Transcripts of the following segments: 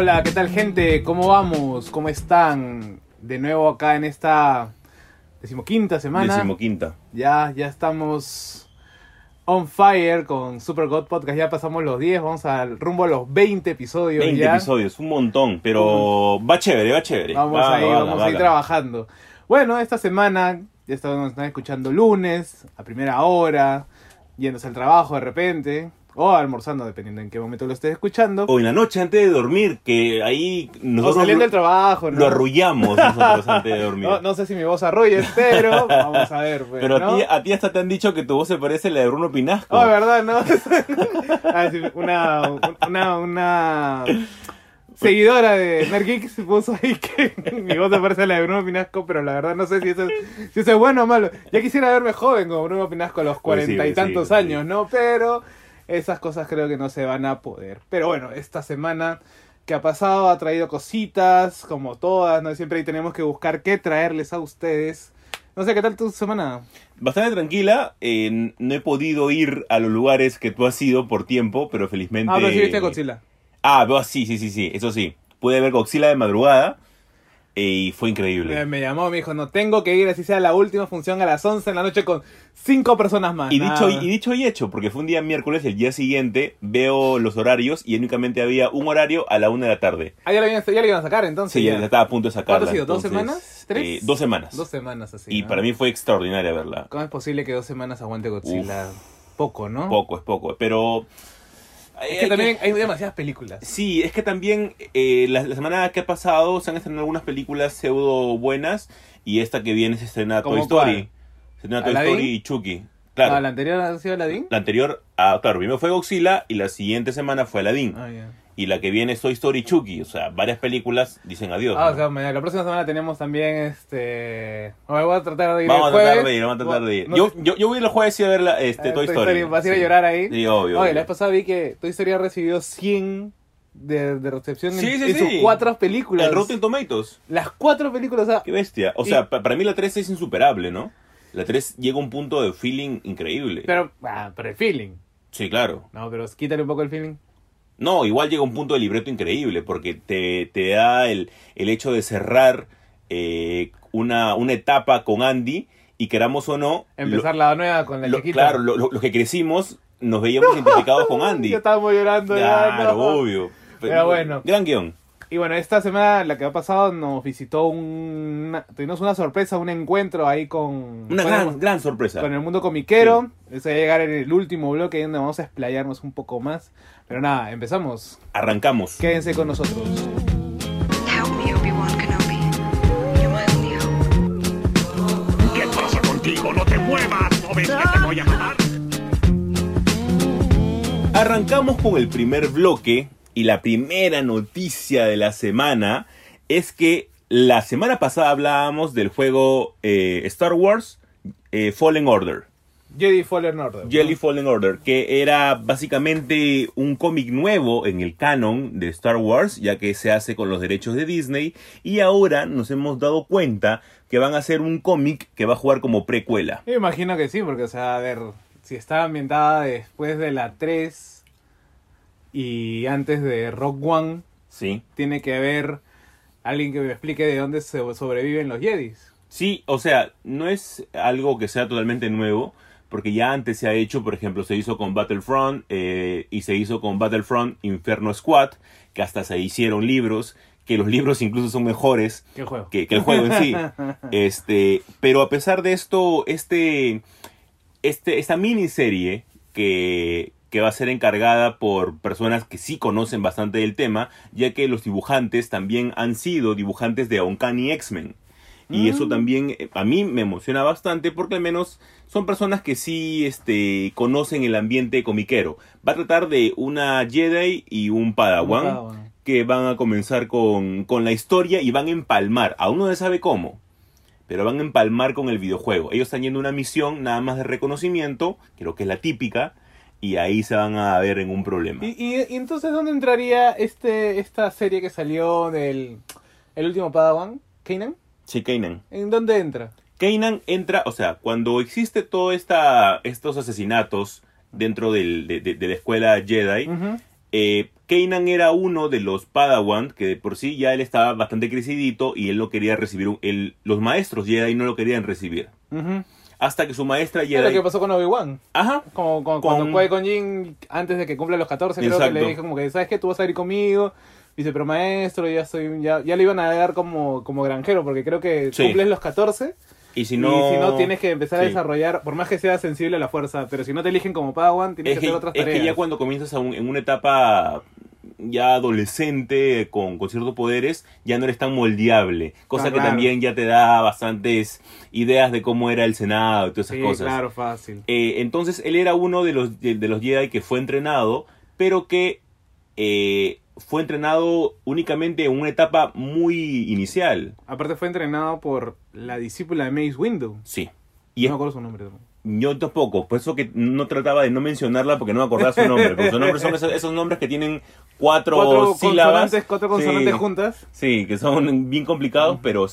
Hola, ¿qué tal gente? ¿Cómo vamos? ¿Cómo están? De nuevo acá en esta decimoquinta semana. Decimoquinta. Ya, ya estamos on fire con Super God Podcast. Ya pasamos los 10, vamos al rumbo a los 20 episodios 20 ya. episodios, un montón, pero va chévere, va chévere. Vamos Va, ahí, va, vamos va, a ir trabajando. Bueno, esta semana ya nos están escuchando lunes, a primera hora, yéndose al trabajo de repente, o almorzando, dependiendo en qué momento lo estés escuchando. O en la noche antes de dormir, que ahí o nosotros saliendo del trabajo, ¿no? lo arrullamos nosotros antes de dormir. No, no sé si mi voz arrulle, pero vamos a ver. Pues, pero ¿no? a, ti, a ti hasta te han dicho que tu voz se parece a la de Bruno Pinasco. Oh, ¿verdad? ¿No? Ah, una, una, una seguidora de Nergeeks puso ahí que mi voz se parece a la de Bruno Pinasco, pero la verdad no sé si eso, es- si eso es bueno o malo. Ya quisiera verme joven como Bruno Pinasco a los Pues sí, cuarenta y pues sí, tantos pues sí. años, ¿no? Pero esas cosas creo que no se van a poder. Pero bueno, esta semana que ha pasado ha traído cositas, como todas, ¿no? Siempre ahí tenemos que buscar qué traerles a ustedes. No sé, ¿qué tal tu semana? Bastante tranquila, eh, no he podido ir a los lugares que tú has ido por tiempo, pero felizmente... Ah, pero sí viste Godzilla. Ah, sí, sí, sí, sí, eso sí. Pude ver Godzilla de madrugada y fue increíble. Me, llamó, me dijo, no tengo que ir, así sea la última función a las 11 en la noche con cinco personas más. Y Nada dicho, y dicho y hecho, porque fue un día miércoles, el día siguiente veo los horarios y únicamente había un horario a la una de la tarde. Ah, ya le, iban, ya le iban a sacar entonces. Sí, ya estaba a punto de sacarla. ¿Cuánto ha sido? ¿Dos entonces, semanas? ¿Tres? eh, dos semanas. Dos semanas así. y ¿no? para mí fue extraordinaria verla. ¿Cómo es posible que dos semanas aguante Godzilla? Poco, ¿no? Poco, es poco, pero... Es hay que también hay demasiadas películas. Sí, es que también eh, la, la semana que ha pasado se han estrenado algunas películas pseudo buenas y esta que viene se estrena Toy ¿Cómo Story. cuál? Se estrena Toy. Story y Chucky. Claro. Ah, ¿La anterior ha sido Aladdin? La anterior, ah, claro, primero fue Godzilla y la siguiente semana fue Aladdin. Ah, ya. Y la que viene es Toy Story Chucky. O sea, varias películas dicen adiós. Ah, ¿no? o sea, mañana- la próxima semana tenemos también este. Bueno, voy a tratar de ir vamos a el tratar jueves. de ir, vamos a tratar de ir. No yo, yo, yo voy los jueves y a ver la, este, Eh, Toy Story. ¿Vas a ir a Sí. llorar ahí? Sí, obvio. Oye, obvio. la vez pasada vi que Toy Story ha recibido 100 de, de recepción en, Sí, sí, en sí. sus cuatro películas. El Rotten Tomatoes. Las cuatro películas, o sea, Qué bestia. O Y- sea, pa- para mí la 3 es insuperable, ¿no? La 3 llega a un punto de feeling increíble. pero, ah, pero el feeling. Sí, claro. No, pero quítale un poco el feeling. No, igual llega un punto de libreto increíble, porque te, te da el, el hecho de cerrar eh, una, una etapa con Andy y queramos o no, Empezar la nueva con la lo- claro, lo- lo- los que crecimos nos veíamos identificados con Andy. Ya estábamos llorando ya. Claro, no. obvio. Pero bueno. Gran guion. Y bueno, esta semana, la que ha pasado, nos visitó un... Tuvimos una sorpresa, un encuentro ahí con... Una con gran, el- gran sorpresa. con el mundo comiquero. Eso va a llegar en el último bloque, donde vamos a explayarnos un poco más. Pero nada, empezamos. Arrancamos. Quédense con nosotros. Help me, Obi-Wan Kenobi. You're my only hope. ¿Qué pasa contigo? ¡No te muevas! ¿No ves que te voy a matar? Arrancamos con el primer bloque y la primera noticia de la semana es que la semana pasada hablábamos del juego eh, Star Wars eh, Fallen Order. Jedi Fallen Order. Jelly Fallen Order, que era básicamente un cómic nuevo en el canon de Star Wars, ya que se hace con los derechos de Disney, y ahora nos hemos dado cuenta que van a hacer un cómic que va a jugar como precuela. Me imagino que sí, porque, o sea, a ver, si está ambientada después de la 3 y antes de Rock One, Sí. tiene que haber alguien que me explique de dónde se sobreviven los Jedis. Sí, o sea, no es algo que sea totalmente nuevo, porque ya antes se ha hecho, por ejemplo, se hizo con Battlefront eh, y se hizo con Battlefront Inferno Squad, que hasta se hicieron libros, que los libros incluso son mejores ¿Qué juego? que, que el juego en sí. Este, pero a pesar de esto, este, este, esta miniserie que, que va a ser encargada por personas que sí conocen bastante del tema, ya que los dibujantes también han sido dibujantes de Uncanny X-Men. Y eso también eh, a mí me emociona bastante porque al menos son personas que sí este, conocen el ambiente comiquero. Va a tratar de una Jedi y un Padawan Un Padawan. que van a comenzar con, con la historia y van a empalmar. Aún no se sabe cómo, pero van a empalmar con el videojuego. Ellos están yendo a una misión nada más de reconocimiento, creo que es la típica, y ahí se van a ver en un problema. ¿Y, y, y entonces dónde entraría este esta serie que salió del el último Padawan? ¿Kanan? Sí, Kanan. ¿En dónde entra? Kanan entra, o sea, cuando existe todo esta, estos asesinatos dentro del- de, de- de la escuela Jedi, Ujú. Eh, Kanan era uno de los Padawan que de por sí ya él estaba bastante crecidito y él no quería recibir, un- él- los maestros Jedi no lo querían recibir. Hasta que su maestra Es lo Jedi... que pasó con Obi-Wan. Ajá, Como, como Con- cuando fue con Jin antes de que cumpla los 14, creo que le dijo como que, ¿sabes qué? Tú vas a ir conmigo. Dice, pero maestro, ya soy, ya, ya le iban a dar como, como granjero, porque creo que Sí. cumples los 14 y si y no... si no tienes que empezar a desarrollar, por más que sea sensible a la fuerza, pero si no te eligen como Padawan, tienes es que hacer otras es tareas. que ya cuando comienzas a un- en una etapa ya adolescente con, con ciertos poderes, ya no eres tan moldeable. Cosa Ah, que claro. también ya te da bastantes ideas de cómo era el Senado y todas esas Sí, cosas. claro, fácil. Eh, entonces él era uno de los, de, de los Jedi que fue entrenado, pero que eh, fue entrenado únicamente en una etapa muy inicial. Aparte fue entrenado por la discípula de Mace Windu. Sí. Y no es- me acuerdo su nombre. yo tampoco, por eso que no trataba de no mencionarla porque no me acordaba su nombre. Porque su nombre son esos, esos nombres que tienen cuatro, Cuatro sílabas. consonantes, cuatro consonantes Sí. juntas. Sí, que son bien complicados, pero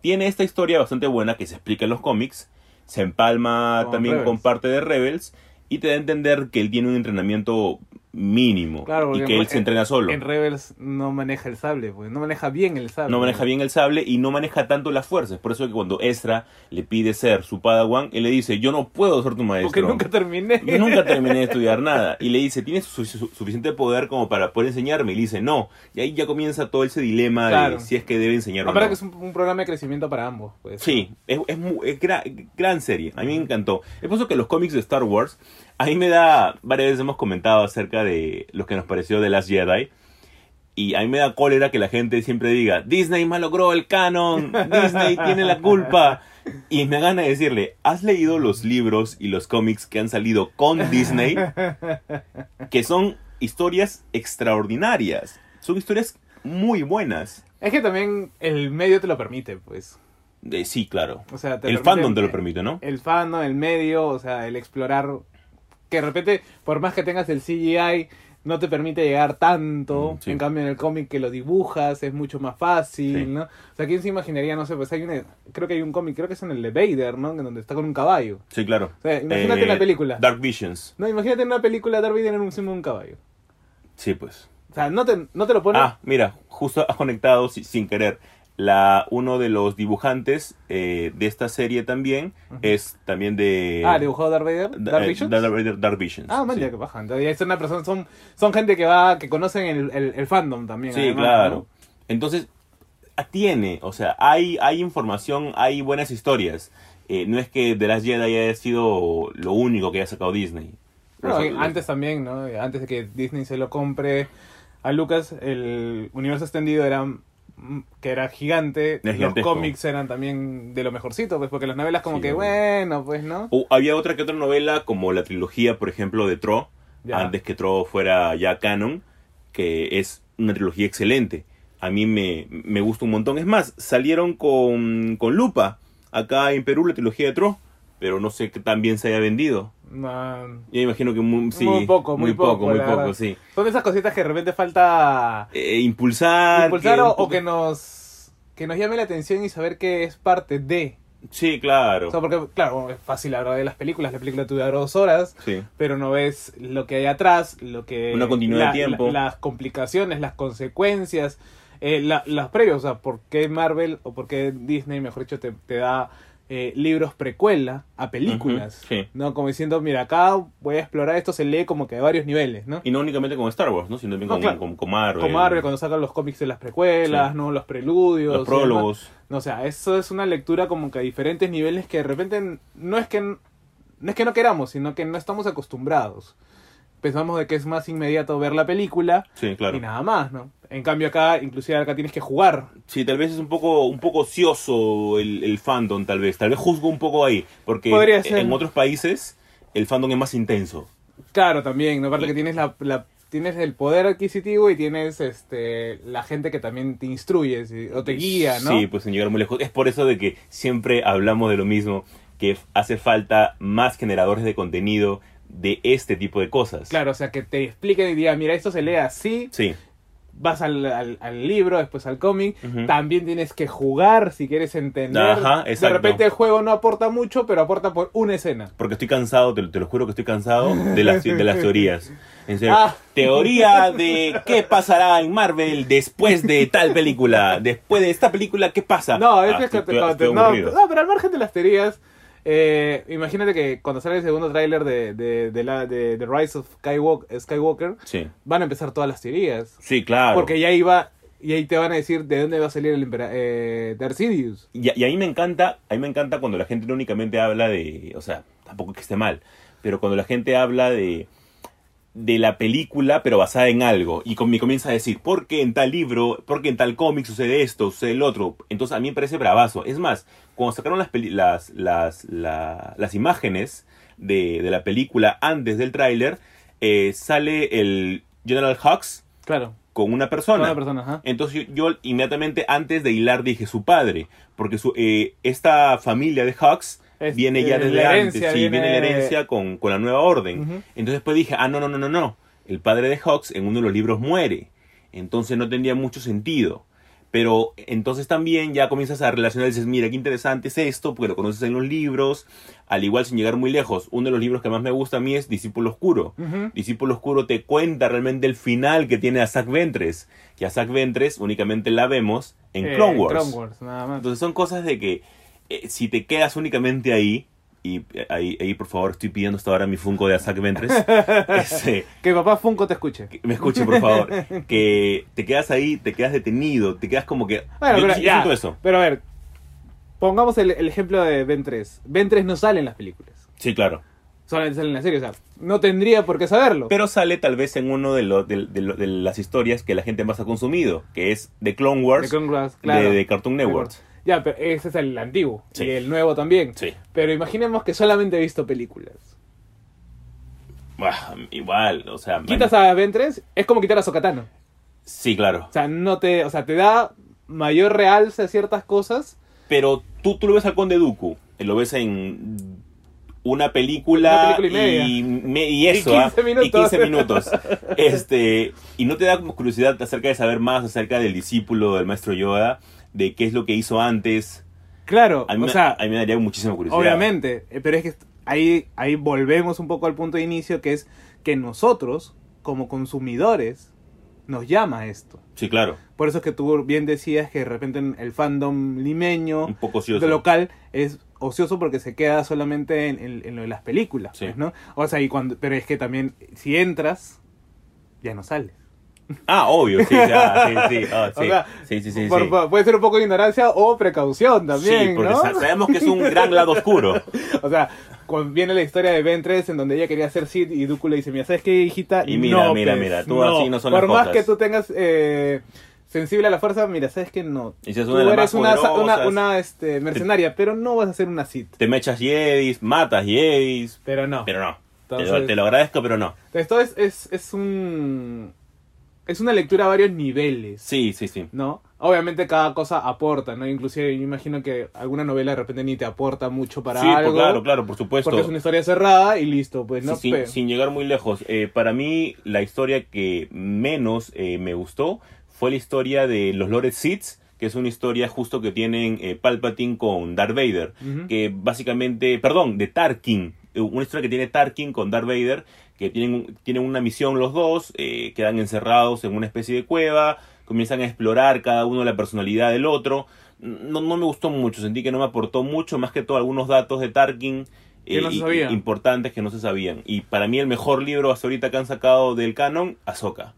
tiene esta historia bastante buena que se explica en los cómics. Se empalma Con también Rebels. con parte de Rebels y te da a entender que él tiene un entrenamiento mínimo Claro, y que él en- se entrena solo. En Rebels no maneja el sable, pues no maneja bien el sable. No maneja bien el sable y no maneja tanto las fuerzas. Por eso que cuando Ezra le pide ser su padawan, él le dice, yo no puedo ser tu maestro. Porque nunca terminé. Yo nunca terminé de estudiar nada. Y le dice, ¿tienes su- su- suficiente poder como para poder enseñarme? Y le dice, no. Y ahí ya comienza todo ese dilema Claro. de si es que debe enseñar o no. que es un, un programa de crecimiento para ambos. Pues. Sí, es, es, mu- es gra- gran serie. A mí me encantó. Es por eso que los cómics de Star Wars, a mí me da, varias veces hemos comentado acerca de lo que nos pareció de Last Jedi. Y a mí me da cólera que la gente siempre diga, Disney malogró el canon, Disney tiene la culpa. Y me gana decirle, ¿has leído los libros y los cómics que han salido con Disney? Que son historias extraordinarias. Son historias muy buenas. Es que también el medio te lo permite, pues. Eh, sí, claro. O sea, te El permite- fandom te lo permite, ¿no? El fandom, el medio, o sea, el explorar. Que de repente, por más que tengas el CGI, no te permite llegar tanto. Mm, sí. En cambio, en el cómic que lo dibujas es mucho más fácil, Sí. ¿no? O sea, ¿quién se imaginaría? No sé, pues hay una. Creo que hay un cómic, creo que es en el de Vader, ¿no? En donde está con un caballo. Sí, claro. O sea, imagínate la película. Dark Visions. No, imagínate una película Darth Vader en un, en un caballo. Sí, pues. O sea, no te, no te lo pone. Ah, mira, justo has conectado si- sin querer. La, uno de los dibujantes eh, de esta serie también es también de... Ah, dibujado Darth Vader. Da- Darth eh, Visions. Darth Vader- Dark Visions. Ah, man, sí. ya que baja. Entonces, ya es una persona, son, son gente que va, que conocen el, el, el fandom también. Sí, además, claro. ¿no? Entonces, ah, tiene, o sea, hay, hay información, hay buenas historias. Eh, no es que The Last Jedi haya sido lo único que haya sacado Disney. Bueno, antes también, ¿no? Antes de que Disney se lo compre a Lucas, el universo extendido era que era gigante, los cómics eran también de lo mejorcito, pues porque las novelas como Sí, que bueno. bueno, pues, ¿no? O había otra que otra novela, como la trilogía, por ejemplo, de Tro, Ya. antes que Tro fuera ya canon, que es una trilogía excelente. A mí me, me gusta un montón. Es más, salieron con, con Lupa, acá en Perú, la trilogía de Tro, pero no sé qué tan bien se haya vendido. No, Yo imagino que muy, sí, muy poco, muy, poco, muy poco, verdad. sí. Son esas cositas que de repente falta Eh, impulsar. impulsar que o, que nos que nos llame la atención y saber que es parte de. Sí, claro. O sea, porque, claro, es fácil hablar de las películas. La película dura dos horas, sí. pero no ves lo que hay atrás, lo que... Una continuidad de la- tiempo. la- las complicaciones, las consecuencias, eh, la- las previas. O sea, por qué Marvel o por qué Disney, mejor dicho, te, te da eh, libros precuela a películas. Sí. ¿No? Como diciendo, mira, acá voy a explorar esto, se lee como que de varios niveles, ¿no? Y no únicamente con Star Wars, ¿no? Sino también No, con, claro. con, con Marvel. Como Marvel, cuando sacan los cómics de las precuelas, Sí. ¿no? Los preludios. Los prólogos. No, o sea, eso es una lectura como que a diferentes niveles que de repente no es que no es que no queramos, sino que no estamos acostumbrados. Pensamos de que es más inmediato ver la película Sí, claro. y nada más, ¿no? En cambio acá, inclusive acá tienes que jugar. Sí, tal vez es un poco, un poco ocioso el, el fandom, tal vez. Tal vez juzgo un poco ahí. Porque Podría ser. en otros países el fandom es más intenso. Claro, también, ¿no? Aparte que tienes la, la- tienes el poder adquisitivo y tienes este la gente que también te instruye o te guía, ¿no? Sí, pues en llegar muy lejos. Es por eso de que siempre hablamos de lo mismo, que hace falta más generadores de contenido de este tipo de cosas. Claro, o sea, que te expliquen y digan, mira, esto se lee así, Sí, vas al, al, al libro, después al cómic, Ujú. también tienes que jugar si quieres entender. Ajá, de exacto. repente el juego no aporta mucho, pero aporta por una escena. porque estoy cansado, te, te lo juro que estoy cansado de las, de las teorías. En serio. Ah. Teoría de qué pasará en Marvel después de tal película. Después de esta película, ¿qué pasa? No, es Ah, que estoy- te- te- estoy no, no, pero al margen de las teorías, eh, imagínate que cuando sale el segundo tráiler de, de, de, la, de The Rise of Skywalker, Skywalker, Sí. van a empezar todas las teorías. Sí, claro. Porque ya iba, y ahí te van a decir de dónde va a salir el impera- eh, Darth Sidious. Y, y a mí me encanta, a mí me encanta cuando la gente no únicamente habla de, o sea, tampoco que esté mal, pero cuando la gente habla de de la película, pero basada en algo, y con, me comienza a decir, ¿por qué en tal libro, por qué en tal cómic sucede esto, sucede el otro? Entonces a mí me parece bravazo. Es más, cuando sacaron las, peli- las, las, la- las imágenes de, de la película antes del tráiler, eh, sale el General Hux Claro. con una persona. Una persona, ajá. Entonces yo, yo inmediatamente antes de hilar dije su padre, porque su, eh, esta familia de Hux Es- viene ya eh, desde antes, sí, viene, viene- la herencia con, con la nueva orden. Entonces después dije, ah, no, no, no, no, no, el padre de Hux en uno de los libros muere, entonces no tendría mucho sentido. Pero entonces también ya comienzas a relacionar y dices, mira, qué interesante es esto, porque lo conoces en los libros, al igual sin llegar muy lejos. Uno de los libros que más me gusta a mí es Discípulo Oscuro. Discípulo Oscuro te cuenta realmente el final que tiene a Zack Ventres. Que a Zack Ventres únicamente la vemos en Eh, Clone Wars. Clone Wars, nada más. Entonces son cosas de que eh, si te quedas únicamente ahí, y eh, ahí, ahí por favor estoy pidiendo hasta ahora mi Funko de Zack Ventres, este, Que papá Funko te escuche. que me escuche por favor, que te quedas ahí, te quedas detenido, te quedas como que... Bueno, yo, pero, yo ya, eso. pero a ver, pongamos el, el ejemplo de Ben 3. Ben 3 no sale en las películas, Sí, claro. solamente sale en la serie, o sea, no tendría por qué saberlo. Pero sale tal vez en uno de, los de, de lo- de las historias que la gente más ha consumido, que es The Clone de Wars Clone Wars, claro. de, de Cartoon Network. Ya, pero ese es el antiguo. Sí. Y el nuevo también. Sí. Pero imaginemos que solamente he visto películas. Igual, o sea... Quitas a Ben 3, es como quitar a Sokatano. Sí, claro. O sea, no te, o sea, te da mayor realce a ciertas cosas. Pero tú, tú lo ves al Conde Dooku, eh, lo ves en una película, Una película y y, me- y eso, Y ¿ah? 15 minutos. y 15 minutos. este, y no te da curiosidad acerca de saber más acerca del discípulo del maestro Yoda, de qué es lo que hizo antes. Claro, A mí, o me- sea, a mí me daría muchísima curiosidad. obviamente. eh, Pero es que ahí, ahí volvemos un poco al punto de inicio, que es que nosotros, como consumidores, nos llama esto. Sí, claro. Por eso es que tú bien decías que de repente en el fandom limeño Un poco ocioso. local es ocioso porque se queda solamente en, en- en lo de las películas, Sí. pues, ¿no? O sea, y cuando, pero es que también si entras, ya no sales. Ah, obvio, sí, ya, sí, sí, ah, O sí. sea, sí, sí, sí, por- sí. por- puede ser un poco de ignorancia o precaución también, Sí, porque ¿no? sa- sabemos que es un gran lado oscuro. O sea, viene la historia de Ben 3 en donde ella quería ser Sid y Dooku le dice, mira, ¿sabes qué, hijita? Y mira, No, mira, pues, mira, tú así no son Por las más cosas. que tú tengas eh, sensible a la fuerza, mira, ¿sabes qué? No. Y si es Tú eres más una, una, una, este, mercenaria, pero no vas a ser una Sith. Te mechas Jedis, matas Jedis, Pero no. pero no. Te lo- Entonces- te lo agradezco, pero no. Esto es, es, es un... Es una lectura a varios niveles. Sí, sí, sí. ¿no? Obviamente cada cosa aporta, ¿no? Inclusive yo imagino que alguna novela de repente ni te aporta mucho para sí, pues, algo. claro, claro, por supuesto. Porque es una historia cerrada y listo, pues, ¿no? Sí, sin, llegar muy lejos. Eh, para mí, la historia que menos eh, me gustó fue la historia de los Lord Sith, que es una historia justo que tienen eh, Palpatine con Darth Vader. Que básicamente, perdón, de Tarkin. Eh, Una historia que tiene Tarkin con Darth Vader, que tienen, tienen una misión los dos, eh, quedan encerrados en una especie de cueva, comienzan a explorar cada uno la personalidad del otro. No, no me gustó mucho, sentí que no me aportó mucho, más que todo algunos datos de Tarkin eh, no y- importantes que no se sabían. Y para mí el mejor libro hasta ahorita que han sacado del canon, Ahsoka.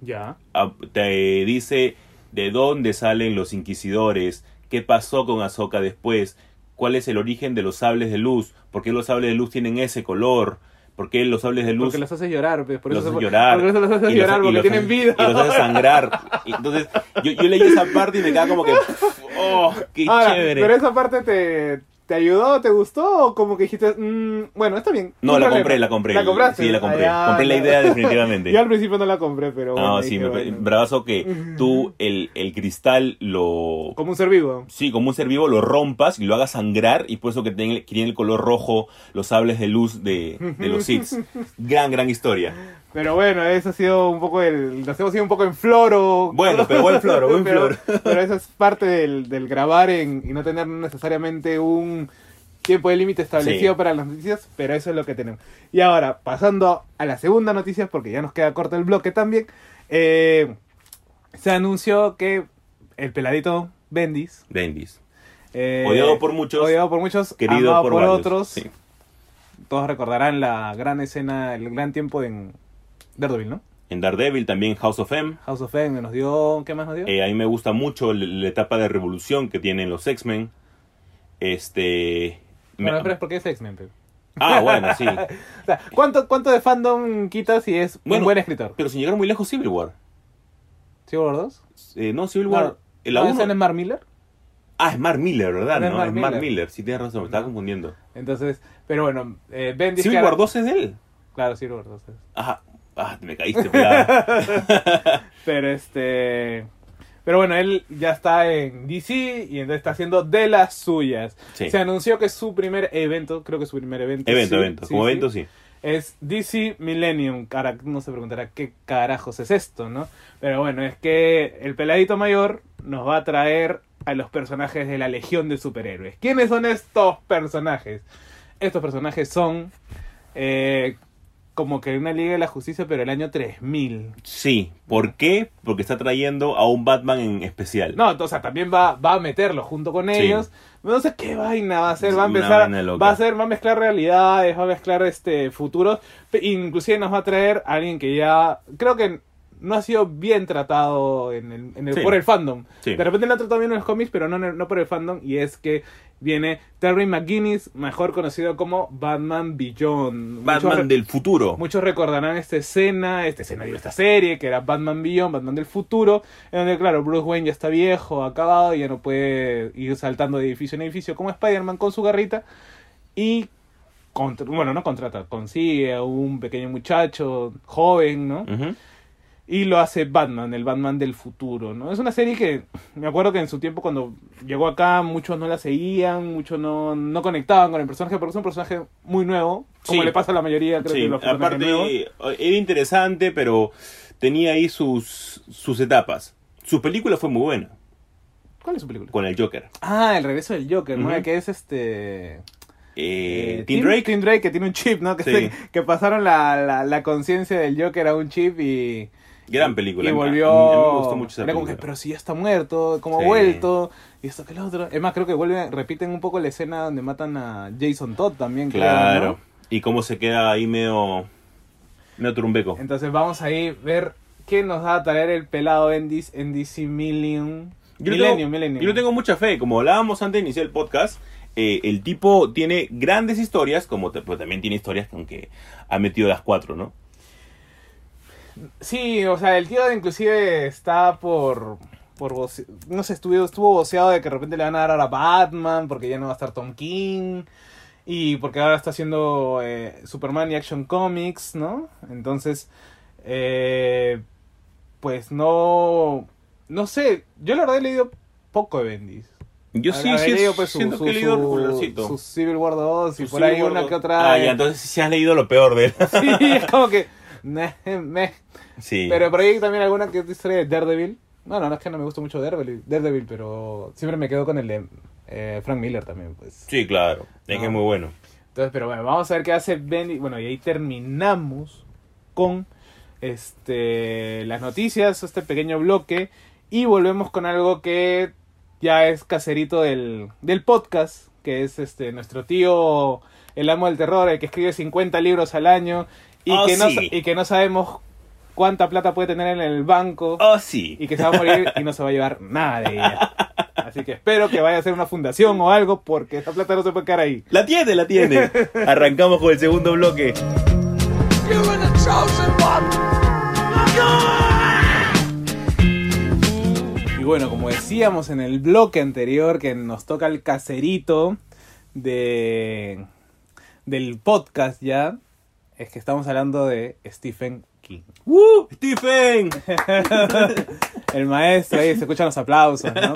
Ya. Ah, Te dice de dónde salen los inquisidores, qué pasó con Ahsoka después, cuál es el origen de los sables de luz, por qué los sables de luz tienen ese color, por qué los sables de luz Porque los haces llorar, pues, por los eso haces se- llorar. Por eso los los- llorar, porque los tienen vida. Y los haces sangrar. Y entonces, yo, yo leí esa parte y me quedaba como que, oh, qué Ahora, chévere. Pero esa parte te, te ayudó, te gustó, o como que dijiste, "Mm, bueno, está bien. No, la problema". compré, la compré. ¿La compraste? Sí, la compré. Ah, ya, compré la idea definitivamente. Yo al principio no la compré, pero bueno. No, sí, me, bueno. bravazo que tú el, el cristal lo... Como un ser vivo. Sí, como un ser vivo lo rompas y lo hagas sangrar y por eso que tiene, que tiene el color rojo los sables de luz de, de los Sith. Gran, gran historia. Pero bueno, eso ha sido un poco el. Nos hemos ido un poco en floro. Bueno, pero buen floro, buen pero, floro. pero eso es parte del, del grabar en, y no tener necesariamente un tiempo de límite establecido Sí. para las noticias, pero eso es lo que tenemos. Y ahora, pasando a la segunda noticia, porque ya nos queda corto el bloque también, eh, se anunció que el peladito Bendis, Bendis. eh, Odiado por muchos, odiado por muchos, Querido amado por, otros, Sí. todos recordarán la gran escena, el gran tiempo en Daredevil, ¿no? En Daredevil también House of M. House of M nos dio, ¿qué más nos dio? Eh, a mí me gusta mucho la, la etapa de revolución que tienen los X-Men. Este. me- bueno, pero es porque es X-Men, pero. Ah, bueno, sí. O sea, ¿cuánto, ¿cuánto de fandom quita si es un buen escritor? Pero sin llegar muy lejos, Civil War. ¿Civil War 2? Eh, no, Civil War. la ¿no, uno- ese no es Mark Miller? Ah, es Mark Miller, ¿verdad? No es No, Mark es Mark Miller. Sí, tienes razón, me estaba confundiendo. Entonces, pero bueno, eh, Bendis... Civil que War ahora- 2 es de él. Claro, Civil War 2 es. Ajá. Ah, me caíste. Pero este... Pero bueno, él ya está en DC y entonces está haciendo de las suyas. Sí. Se anunció que su primer evento, creo que su primer evento... evento, sí, evento. sí, Como evento, sí. es DC Millennium. Cara, no se preguntará qué carajos es esto, ¿no? Pero bueno, es que el peladito mayor nos va a traer a los personajes de la Legión de Superhéroes. ¿Quiénes son estos personajes? Estos personajes son eh, como que una Liga de la Justicia, pero el año 3000. Sí. ¿Por qué? Porque está trayendo a un Batman en especial. No, o sea, también va, va a meterlo junto con Sí. ellos. No sé qué vaina va a hacer, va a empezar, va a hacer, va a mezclar realidades, va a mezclar este futuros, inclusive nos va a traer a alguien que ya creo que no ha sido bien tratado en el, en el- Sí. por el fandom. Sí. De repente lo han tratado bien en los cómics, pero no, no por el fandom, y es que viene Terry McGuinness, mejor conocido como Batman Beyond. Batman Muchos del futuro. Muchos recordarán esta escena, esta escena, digo, esta serie, que era Batman Beyond, Batman del futuro, en donde, claro, Bruce Wayne ya está viejo, acabado, y ya no puede ir saltando de edificio en edificio como Spider-Man con su garrita, y, contra- bueno, no contrata, consigue a un pequeño muchacho joven, ¿no? Ujú. Y lo hace Batman, el Batman del futuro, ¿no? Es una serie que me acuerdo que en su tiempo cuando llegó acá muchos no la seguían, muchos no, no conectaban con el personaje porque es un personaje muy nuevo, como Sí. le pasa a la mayoría creo que Sí, los personajes nuevos. aparte era interesante, pero tenía ahí sus, sus etapas. Su película fue muy buena, ¿Cuál es su película? con el Joker. Ah, el regreso del Joker, ¿no? Ujú. Que es este... Eh, eh, Tim Drake. Tim Drake que tiene un chip, ¿no? Que, Sí. se- que pasaron la, la, la conciencia del Joker a un chip y... Gran película. Y volvió... A mí, me gustó mucho esa Era como que, película. pero si ya está muerto, como Sí. ha vuelto, y esto que lo otro. Es más, creo que vuelven, repiten un poco la escena donde matan a Jason Todd también, creo, Claro. ¿no? Y cómo se queda ahí medio. medio trumbeco. Entonces vamos ahí a ver qué nos va a traer el pelado en, DC en DC Millennium. Yo le Millennium, tengo- Millennium. Yo tengo mucha fe. Como hablábamos antes de iniciar el podcast, eh, el tipo tiene grandes historias, como pero también tiene historias con que ha metido las cuatro, ¿no? Sí, o sea, el tío inclusive está por... por voce- no sé, estuvo, estuvo voceado de que de repente le van a dar ahora a Batman porque ya no va a estar Tom King. Y porque ahora está haciendo eh, Superman y Action Comics, ¿no? Entonces, eh, pues no... No sé, yo la verdad he leído poco de Bendis. Yo sí, sí, leído, pues, siento su- que he leído su- regularcito. su Civil War 2 y por ahí War una que otra... Ah, ya, entonces sí has leído lo peor de él. Sí, es como que... meh, sí. Pero por ahí también alguna que historia de Daredevil. Bueno, no es que no me gusta mucho Daredevil, Daredevil pero siempre me quedo con el de eh, Frank Miller también, pues. Sí, claro. Es que No. es muy bueno. Entonces, pero bueno, vamos a ver qué hace Bendy. Bueno, y ahí terminamos con este las noticias, este pequeño bloque. Y volvemos con algo que ya es caserito del, del podcast, que es este nuestro tío, el amo del terror, el que escribe 50 libros al año y, Oh, que, no, sí. y que no sabemos cuánta plata puede tener en el banco Oh, sí. y que se va a morir y no se va a llevar nada de ella. Así que espero que vaya a ser una fundación o algo porque esa plata no se puede quedar ahí. La tiene, la tiene. Arrancamos con el segundo bloque. Y bueno, como decíamos en el bloque anterior que nos toca el caserito de del podcast ya, es que estamos hablando de Stephen King. ¡Woo! ¡Stephen! El maestro ahí, se escuchan los aplausos, ¿no?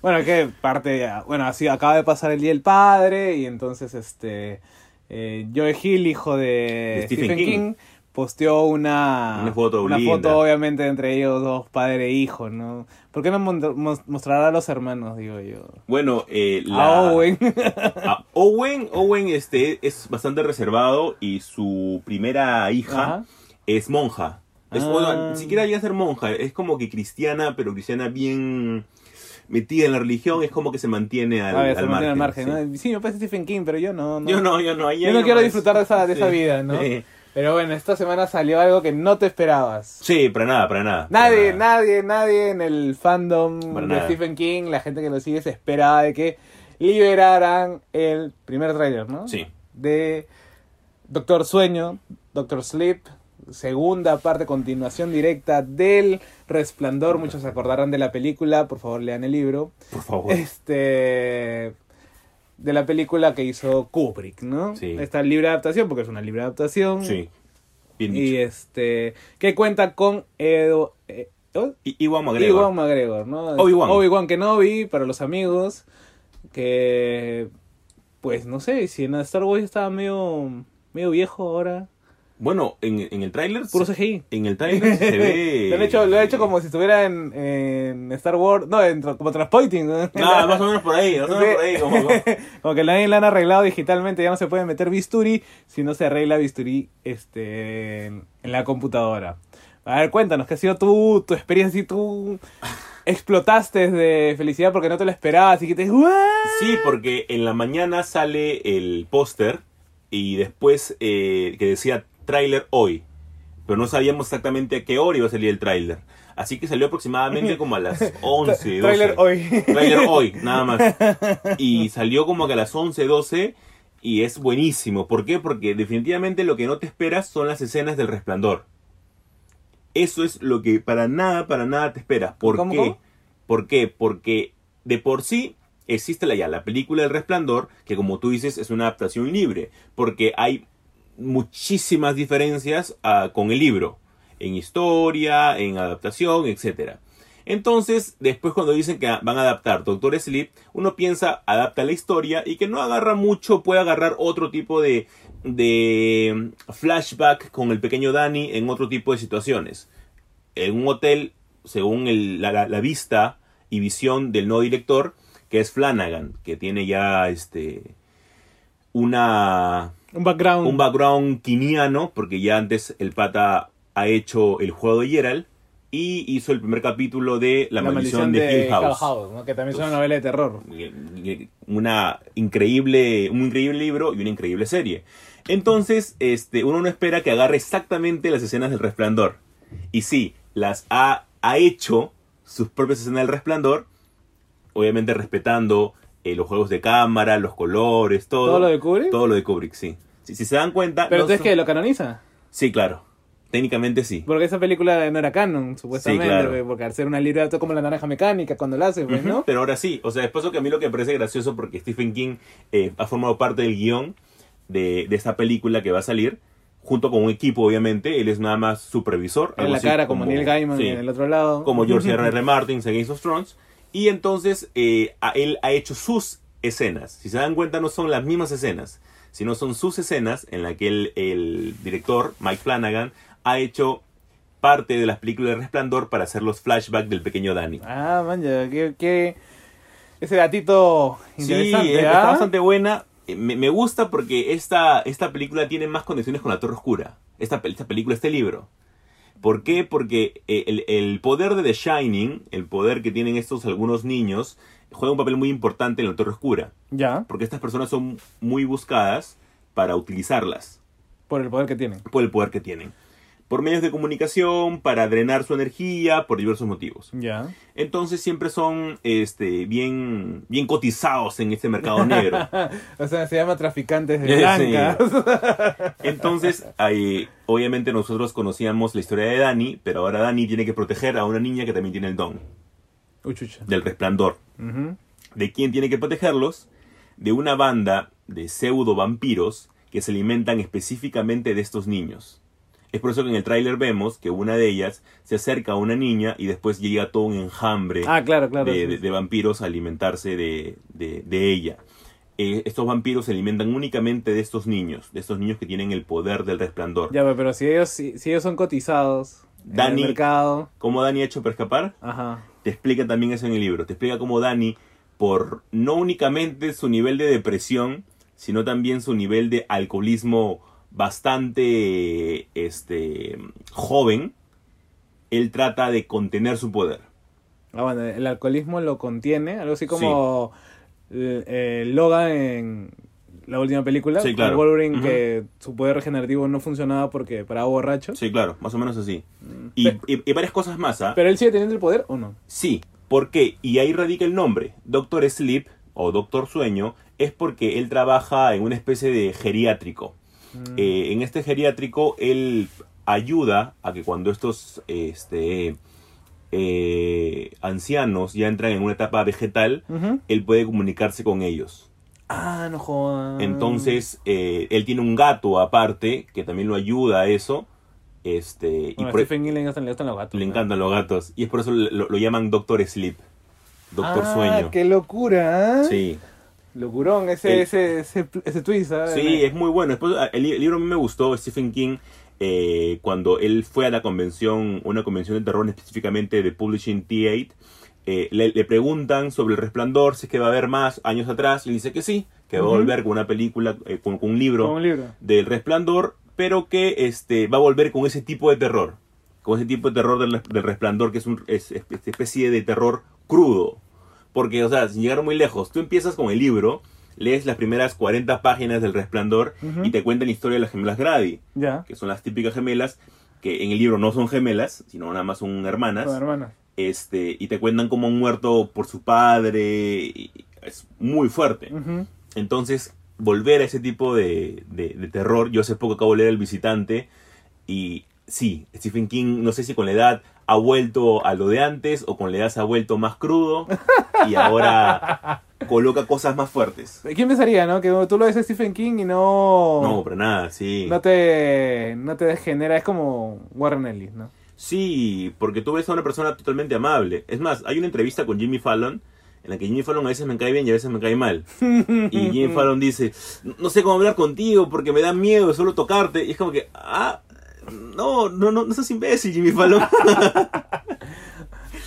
Bueno, que parte, bueno, así acaba de pasar el Día del Padre y entonces este eh, Joe Hill, hijo de, De Stephen Stephen, King. King. Posteó una, Una foto una foto obviamente entre ellos dos, padre e hijo, ¿no? ¿Por qué no mostrará a los hermanos, digo yo? Bueno, eh, A la- Owen. a Owen, Owen este, es bastante reservado y su primera hija Ajá. es monja. Es, Ah. bueno, ni siquiera llega a ser monja, es como que cristiana, pero cristiana bien metida en la religión, es como que se mantiene al, se al mantiene margen. al margen, sí. ¿no? Sí, me parece Stephen King, pero yo no. no. Yo no, yo no. Yo no quiero disfrutar de esa, de esa vida, ¿no? Sí. Pero bueno, esta semana salió algo que no te esperabas. Sí, para nada, para nada. Nadie, para nada. nadie, nadie en el fandom Para de nada. Stephen King, la gente que lo sigue, se esperaba de que liberaran el primer tráiler, ¿no? Sí. De Doctor Sueño, Doctor Sleep, segunda parte, continuación directa del Resplandor. Muchos se acordarán de la película, por favor lean el libro. Por favor. Este. De la película que hizo Kubrick, ¿no? Sí. Esta libre adaptación, porque es una libre adaptación. Sí. Bien Y dicho. este. Que cuenta con Edo. eh, ¿oh? Iwan McGregor. Iwan McGregor, ¿no? Obi-Wan. Obi-Wan Kenobi, para los amigos. Que. Pues no sé, si en Star Wars estaba medio. medio viejo ahora. Bueno, en, en el tráiler... Puro CGI. En el tráiler se ve... lo, han hecho, lo han hecho como si estuviera en, en Star Wars. No, en, como Transpointing. ¿no? Ah, más o menos por ahí, más o menos por ahí. Como, Como que la, la han arreglado digitalmente, ya no se puede meter bisturí si no se arregla bisturí este, en, en la computadora. A ver, cuéntanos, ¿qué ha sido tu, tu experiencia y tú explotaste de felicidad porque no te lo esperabas y que te... Sí, porque en la mañana sale el póster y después eh, que decía tráiler hoy, pero no sabíamos exactamente a qué hora iba a salir el tráiler. Así que salió aproximadamente como a las 11, 12. Trailer hoy. Tráiler hoy, nada más. Y salió como que a las 11, 12 y es buenísimo. ¿Por qué? Porque definitivamente lo que no te esperas son las escenas del resplandor. Eso es lo que para nada, para nada te esperas. ¿Por ¿Cómo, qué? cómo? ¿Por qué? Porque de por sí existe la, ya la película del resplandor, que como tú dices es una adaptación libre, porque hay muchísimas diferencias ah, con el libro, en historia, en adaptación, etcétera. Entonces, después cuando dicen que van a adaptar Doctor Sleep, uno piensa, adapta la historia y que no agarra mucho, puede agarrar otro tipo de, de flashback con el pequeño Danny en otro tipo de situaciones. En un hotel, según la, la- vista y visión del nuevo director, que es Flanagan, que tiene ya este una Un background. un background quiniano, porque ya antes el pata ha hecho el juego de Geralt y hizo el primer capítulo de La, maldición, de, Hill House. ¿no? Que también es una novela de terror. Una increíble, un increíble libro y una increíble serie. Entonces, este, uno no espera que agarre exactamente las escenas del resplandor. Y sí, las ha, ha hecho sus propias escenas del resplandor, obviamente respetando eh, los juegos de cámara, los colores, todo. ¿Todo lo de Kubrick? Todo lo de Kubrick, sí. Si, si se dan cuenta... Pero entonces, son- que ¿Lo canoniza? Sí, claro. Técnicamente sí. Porque esa película no era canon, supuestamente. claro. pues, Porque al ser una libre como la naranja mecánica cuando la hace, pues, ¿no? Pero ahora sí, o sea, después que a mí lo que me parece gracioso porque Stephen King eh, ha formado parte del guion de, de esta película que va a salir, junto con un equipo, obviamente, él es nada más supervisor. En la cara, como, Neil Gaiman sí, en el otro lado. como George R. R. Martin en Game of Thrones, y entonces eh, a- él ha hecho sus escenas. Si se dan cuenta, no son las mismas escenas, sino son sus escenas en las que el, el director, Mike Flanagan, ha hecho parte de las películas de Resplandor para hacer los flashbacks del pequeño Danny. Ah, man, ya, que, que- Ese datito interesante, sí, ¿ah? está bastante buena. Eh, Me, me gusta porque esta, esta película tiene más conexiones con la Torre Oscura. Esta, esta película, este libro. ¿Por qué? Porque eh, el, el poder de The Shining, el poder que tienen estos algunos niños, juega un papel muy importante en la Torre Oscura. Ya, Porque estas personas son muy buscadas para utilizarlas por el poder que tienen. por el poder que tienen. Por medios de comunicación, para drenar su energía, por diversos motivos. Ya. Entonces siempre son este, bien, bien cotizados en este mercado negro. o sea, se llama traficantes de Sí. blancas. Entonces, ahí, obviamente nosotros conocíamos la historia de Dani, pero ahora Dani tiene que proteger a una niña que también tiene el don Uchucha. del resplandor. ¿De quién tiene que protegerlos? De una banda de pseudo vampiros que se alimentan específicamente de estos niños. Es por eso que en el tráiler vemos que una de ellas se acerca a una niña y después llega todo un enjambre Ah, claro, claro. de, vampiros a alimentarse de, de- ella. eh, estos vampiros se alimentan únicamente de estos niños, de estos niños que tienen el poder del resplandor. Ya, pero si ellos, si, si ellos son cotizados en Dani- el mercado, ¿Cómo Dani ha hecho para escapar? ajá. Te explica también eso en el libro. Te explica cómo Dani, por no únicamente su nivel de depresión, sino también su nivel de alcoholismo bastante este, joven, él trata de contener su poder. Ah, bueno, el alcoholismo lo contiene, algo así como eh, eh, Logan en la última película, Sí, claro. Wolverine, que su poder regenerativo no funcionaba porque paraba borracho. Sí, claro, más o menos así. Y, Pe- y- y varias cosas más, ¿ah? Pero él sigue teniendo el poder o no? Sí, ¿por qué? Y ahí radica el nombre. Doctor Sleep o Doctor Sueño es porque él trabaja en una especie de geriátrico. Mm. Eh, en este geriátrico él ayuda a que cuando estos este, eh, ancianos ya entran en una etapa vegetal, él puede comunicarse con ellos. Ah, no jodas. Entonces, eh, él tiene un gato aparte que también lo ayuda a eso. Este, y Bueno, por- Stephen King le encantan, le gustan los gatos. le ¿no? encantan los gatos. Y es por eso lo, lo llaman Doctor Sleep. Doctor ah, Sueño. qué locura, ¿eh? Sí. Locurón, ese, El- ese, ese, ese twist, ¿ah? Sí, es muy bueno. Después, el, li- el libro a mí me gustó, Stephen King, eh, cuando él fue a la convención, una convención de terror específicamente de Publishing T8, eh, le, le preguntan sobre el resplandor, si es que va a haber más años atrás, y él dice que sí, que va a volver con una película, eh, con, con un libro un libro. del resplandor, pero que este, va a volver con ese tipo de terror, con ese tipo de terror del, del resplandor, que es, un, es, es- esta especie de terror crudo. Porque, o sea, sin llegar muy lejos, tú empiezas con el libro, lees las primeras 40 páginas del resplandor y te cuentan la historia de las gemelas Grady, Ya. que son las típicas gemelas, que en el libro no son gemelas, sino nada más son hermanas Con hermanas. este y te cuentan cómo han muerto por su padre y es muy fuerte entonces volver a ese tipo de, de- de terror yo hace poco acabo de leer El Visitante y sí Stephen King no sé si con la edad ha vuelto a lo de antes o con la edad se ha vuelto más crudo y ahora coloca cosas más fuertes ¿Quién pensaría, no? Que tú lo ves a Stephen King y no... no para nada sí No te, no te degenera, es como Warren Ellis, ¿no? Sí, porque tú ves a una persona totalmente amable. Es más, hay una entrevista con Jimmy Fallon en la que Jimmy Fallon a veces me cae bien y a veces me cae mal. Y Jimmy Fallon dice, no sé cómo hablar contigo porque me da miedo solo tocarte. Y es como que, ah, no, no, no, no seas imbécil, Jimmy Fallon.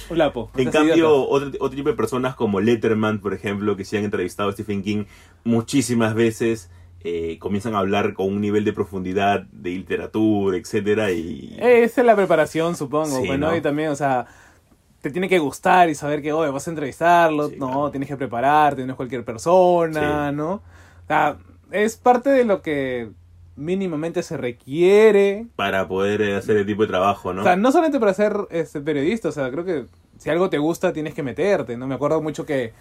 Un lapo. en cambio, otro, otro tipo de personas como Letterman, por ejemplo, que se han entrevistado a Stephen King muchísimas veces, eh, comienzan a hablar con un nivel de profundidad de literatura, etcétera y... Esa es la preparación, supongo. Sí, bueno, ¿no? y también, o sea, te tiene que gustar y saber que, oye, vas a entrevistarlo. Sí, no, claro. tienes que prepararte, no es cualquier persona, Sí. ¿no? O sea, es parte de lo que mínimamente se requiere. para poder eh, hacer el tipo de trabajo, ¿no? O sea, no solamente para ser este, periodista, o sea, creo que si algo te gusta tienes que meterte, ¿no? Me acuerdo mucho que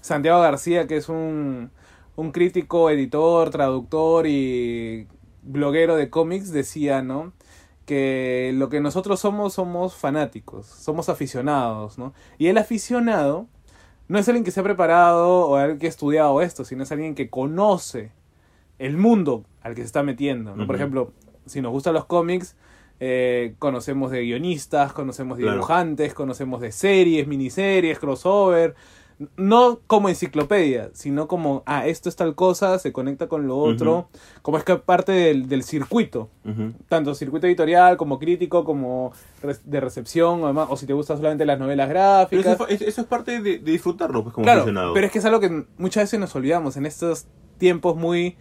Santiago García, que es un, un crítico, editor, traductor y bloguero de cómics, decía, ¿no? Que lo que nosotros somos somos fanáticos, somos aficionados, ¿no? Y el aficionado no es alguien que se ha preparado o alguien que ha estudiado esto, sino es alguien que conoce el mundo al que se está metiendo. ¿no? Por ejemplo, si nos gustan los cómics, eh, conocemos de guionistas, conocemos de Claro. dibujantes, conocemos de series, miniseries, crossover. No como enciclopedia, sino como, ah, esto es tal cosa, se conecta con lo otro, como es que parte del, del circuito, tanto circuito editorial como crítico, como re- de recepción, o, demás, o si te gustan solamente las novelas Pero gráficas. eso, es- eso es parte de, de disfrutarlo, pues, como Claro, pero es que es algo que muchas veces nos olvidamos en estos tiempos muy,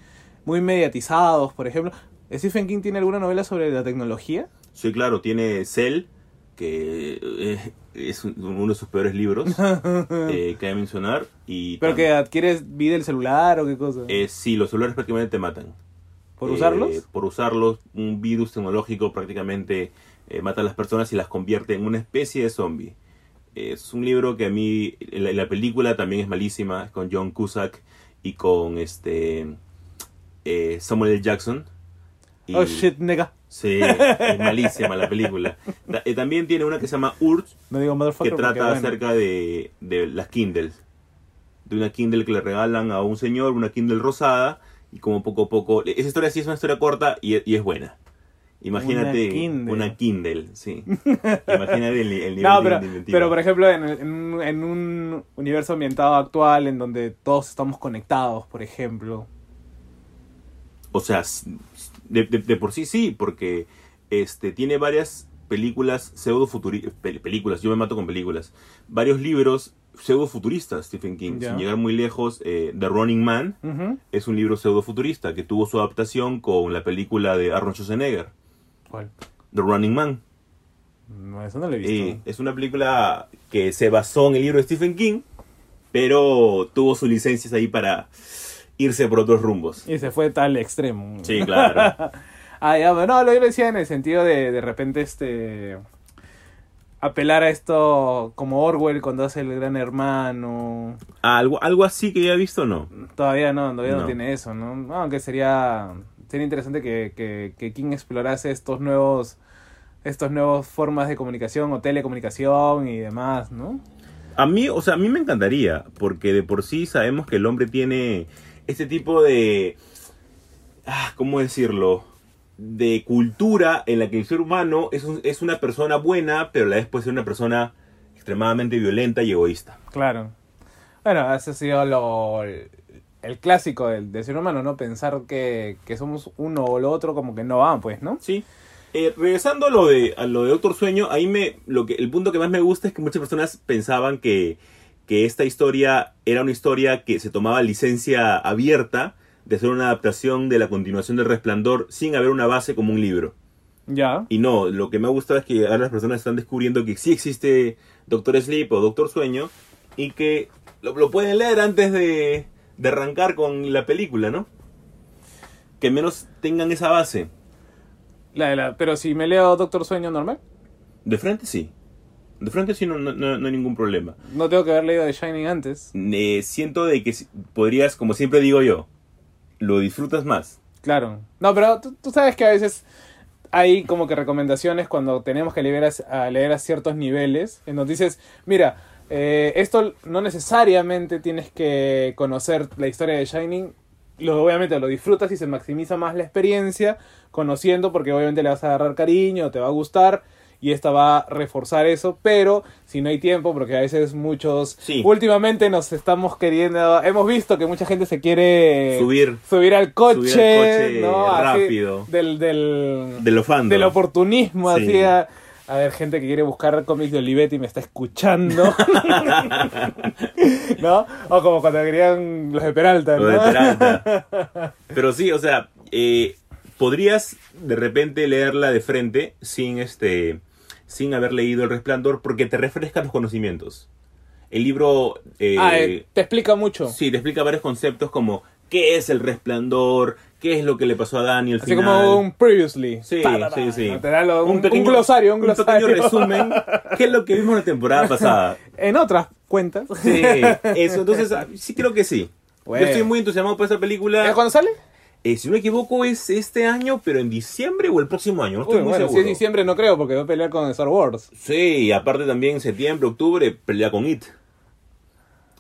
muy mediatizados, por ejemplo. ¿Stephen King tiene alguna novela sobre la tecnología? Sí, claro, tiene Cell, que eh, es un- uno de sus peores libros eh, que hay que mencionar. Y ¿Pero que adquieres vida del celular o qué cosa? eh, sí, los celulares prácticamente te matan. ¿Por Eh, usarlos? Por usarlos, un virus tecnológico prácticamente eh, mata a las personas y las convierte en una especie de zombie. Es un libro que a mí, la, la película también es malísima, con John Cusack y con este eh, Samuel L. Jackson. Y- Oh shit, nega. Sí, es malísima la película. Eh, también tiene una que se llama Urge, No digo que trata bueno. acerca de, de las Kindles. De una Kindle que le regalan a un señor, una Kindle rosada, y como poco a poco... Esa historia sí es una historia corta y, y es buena. Imagínate Una Kindle. una Kindle, sí. Imagínate el, el nivel No, de- pero, de pero por ejemplo, en, en un universo ambientado actual en donde todos estamos conectados, por ejemplo. O sea, de, de- de por sí sí, porque este tiene varias películas pseudo futuristas, películas, yo me mato con películas, varios libros pseudo futuristas Stephen King, sin llegar muy lejos, eh, The Running Man es un libro pseudo futurista que tuvo su adaptación con la película de Arnold Schwarzenegger, ¿Cuál? The Running Man. No, eso no lo he visto. Eh, es una película que se basó en el libro de Stephen King, pero tuvo sus licencias ahí para irse por otros rumbos. Y se fue tal extremo. Sí, claro. Ah, ya, pero no, lo yo decía en el sentido de de repente este apelar a esto como Orwell cuando hace el gran hermano. algo, algo así que ya he visto, no. Todavía no, todavía no, No. tiene eso, ¿no? No, Aunque sería sería interesante que, que, que King explorase estos nuevos estos nuevos formas de comunicación o telecomunicación y demás, ¿no? A mí, o sea, a mí me encantaría, porque de por sí sabemos que el hombre tiene este tipo de, ah, ¿cómo decirlo? De cultura en la que el ser humano es, un- es una persona buena, pero a la vez puede ser una persona extremadamente violenta y egoísta. Claro. Bueno, ese ha sido lo, el clásico del, del ser humano, ¿no? Pensar que, que somos uno o lo otro como que no van, pues, ¿no? Sí. Eh, regresando a lo de a lo de Doctor Sueño, ahí me lo que el punto que más me gusta es que muchas personas pensaban que, que esta historia era una historia que se tomaba licencia abierta de ser una adaptación de la continuación del Resplandor sin haber una base como un libro. Ya. Y no, lo que me ha gustado es que ahora las personas están descubriendo que sí existe Doctor Sleep o Doctor Sueño y que lo, lo pueden leer antes de, de arrancar con la película, ¿no? Que menos tengan esa base. La, de la, pero si me leo Doctor Sueño normal, De frente sí. De frente sí no, no, no- no hay ningún problema. no tengo que haber leído The Shining antes. Eh, siento de que podrías, como siempre digo yo, lo disfrutas más. Claro. No, pero tú, tú sabes que a veces hay como que recomendaciones cuando tenemos que leer a, a leer a ciertos niveles, en donde dices, mira, eh, esto no necesariamente tienes que conocer la historia de Shining, lo, obviamente lo disfrutas y se maximiza más la experiencia conociendo porque obviamente le vas a agarrar cariño, te va a gustar y esta va a reforzar eso, pero si no hay tiempo, porque a veces muchos Sí. últimamente nos estamos queriendo, hemos visto que mucha gente se quiere Subir. subir al coche, Subir al coche ¿no? Así, rápido. del, del, De lo fandom. del oportunismo, Sí. así a, a ver, gente que quiere buscar cómics de Olivetti y me está escuchando. ¿No? O como cuando querían los de Peralta, Lo de ¿no? Peralta. Pero sí, o sea, eh, podrías de repente leerla de frente sin este sin haber leído El Resplandor porque te refresca los conocimientos. El libro eh, Ah, eh, te explica mucho. sí te explica varios conceptos como qué es el resplandor, qué es lo que le pasó a Dani al Así final. como un previously. Sí, sí, sí. Te da lo- un, un glosario, un glosario. pequeño resumen, qué es lo que vimos la temporada pasada. En otras cuentas. Sí, eso, entonces ah, sí creo que sí. Bueno. Yo estoy muy entusiasmado por esta película. ¿Eh, ¿Cuándo sale? Eh, si no me equivoco, es este año, pero en diciembre o el próximo año. No estoy Uy, muy bueno, si seguro. es diciembre no creo porque va a pelear con Star Wars. Sí, y aparte también en septiembre, octubre, pelea con It.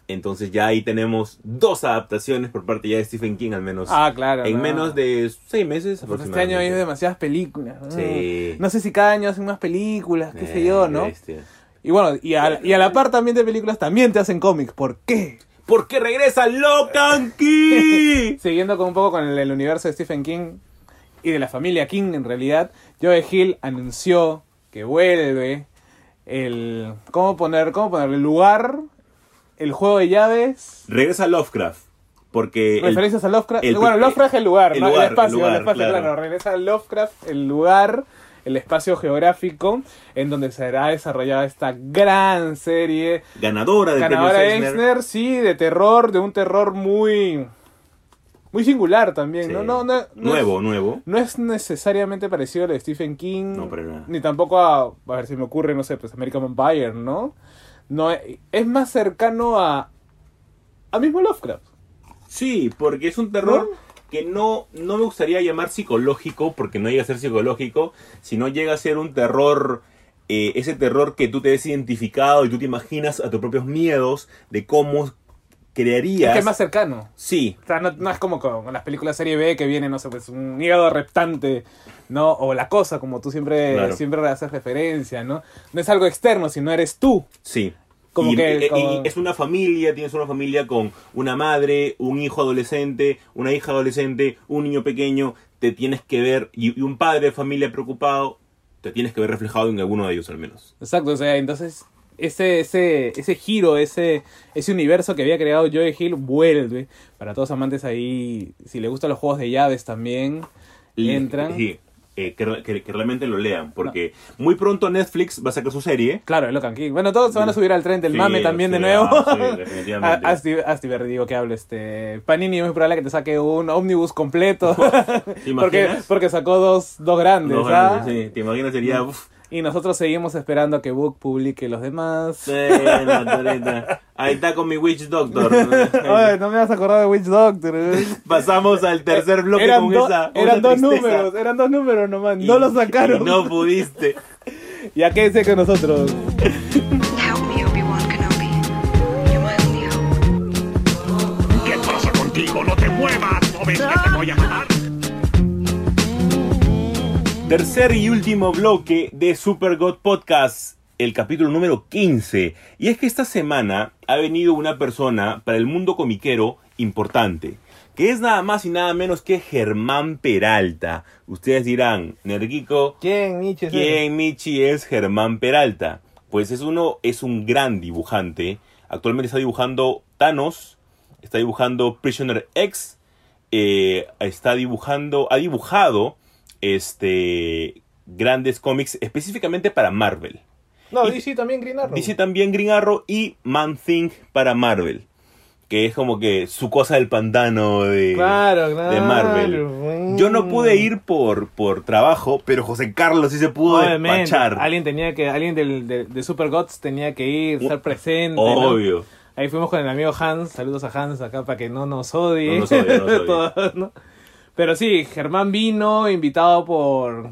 Entonces ya ahí tenemos dos adaptaciones por parte ya de Stephen King, al menos. Ah, claro. en no. menos de seis meses Pues este año hay aproximadamente. demasiadas películas. ¿no? Sí. No sé si cada año hacen más películas, qué sé Eh, yo, ¿no? bestia. Y bueno, y a, y a la par también de películas también te hacen cómics. ¿Por qué? Porque regresa Locan Key. Siguiendo con un poco con el, el universo de Stephen King y de la familia King en realidad, Joe Hill anunció que vuelve el... ¿Cómo poner? ¿Cómo poner? El lugar, el juego de llaves... regresa Lovecraft. Porque el- Referencias a Lovecraft. el- bueno, Lovecraft es el lugar, el ¿no? lugar, el espacio, el lugar, el espacio, claro. claro. Regresa a Lovecraft, el lugar, el espacio geográfico en donde será desarrollada esta gran serie ganadora del ganadora de Eisner. Eisner, sí, de terror, de un terror muy muy singular también, Sí. ¿no? No, no, no nuevo, es, nuevo. no es necesariamente parecido al de Stephen King, No, nada. ni tampoco a, a ver si me ocurre, no sé, pues American Vampire, ¿no? No es más cercano a a mismo Lovecraft. Sí, porque es un terror ¿No? Que no, no me gustaría llamar psicológico, porque no llega a ser psicológico, sino llega a ser un terror, eh, ese terror que tú te ves identificado y tú te imaginas a tus propios miedos de cómo crearías... Es que es más cercano. Sí, O sea, no, no es como con las películas serie B que viene, no sé, pues un hígado reptante, ¿no? O la cosa, como tú siempre, Claro. siempre haces referencia, ¿no? No es algo externo, sino eres tú. sí. Como y, que- y- como- y es una familia, tienes una familia con una madre, un hijo adolescente, una hija adolescente, un niño pequeño, te tienes que ver, y, y un padre de familia preocupado, te tienes que ver reflejado en alguno de ellos al menos. Exacto, o sea, entonces ese, ese, ese giro, ese, ese universo que había creado Joe Hill vuelve. Para todos amantes ahí, si les gustan los juegos de llaves también, entran. Sí, eh, que, que- que realmente lo lean, porque muy pronto Netflix va a sacar su serie. Claro, el Locan King. Bueno, todos se van a subir al tren del Sí, mame también de nuevo. ah, sí, definitivamente. A- Asti, Asti Berry, digo que hable este. Panini es muy probable que te saque un ómnibus completo. ¿Te porque, imaginas? porque sacó dos, dos grandes, No, ¿ah? sí, te imaginas sería... uf, Y nosotros seguimos esperando a que Book publique los demás. bueno, Toreta. Ahí está con mi Witch Doctor. No me vas a acordar de Witch Doctor. ¿eh? Pasamos al tercer bloque eran con do- esa. eran dos tristeza. números, eran dos números nomás. Y- no lo sacaron. y no pudiste. Ya quédense con nosotros. Tercer y último bloque de Super God Podcast, el capítulo número 15. Y es que esta semana ha venido una persona para el mundo comiquero importante, que es nada más y nada menos que Germán Peralta. Ustedes dirán, Nerguico, ¿Quién, Nietzsche? ¿quién Michi es Germán Peralta? Pues es uno, es un gran dibujante. Actualmente está dibujando Thanos, está dibujando Prisoner X, eh, está dibujando, ha dibujado este grandes cómics específicamente para Marvel. No, Y- DC también Green Arrow. Dice también Green Arrow y Man Thing para Marvel, que es como que su cosa del pantano de, Claro, claro. de Marvel. Yo no pude ir por, por trabajo, pero José Carlos sí se pudo Obviamente, despachar. alguien tenía que, alguien del, de, de Super Gods tenía que ir, estar presente. ¿no? Obvio. Ahí fuimos con el amigo Hans, saludos a Hans acá para que no nos odie. No nos odie, no nos odie. Todos, ¿no? Pero sí, Germán vino, invitado por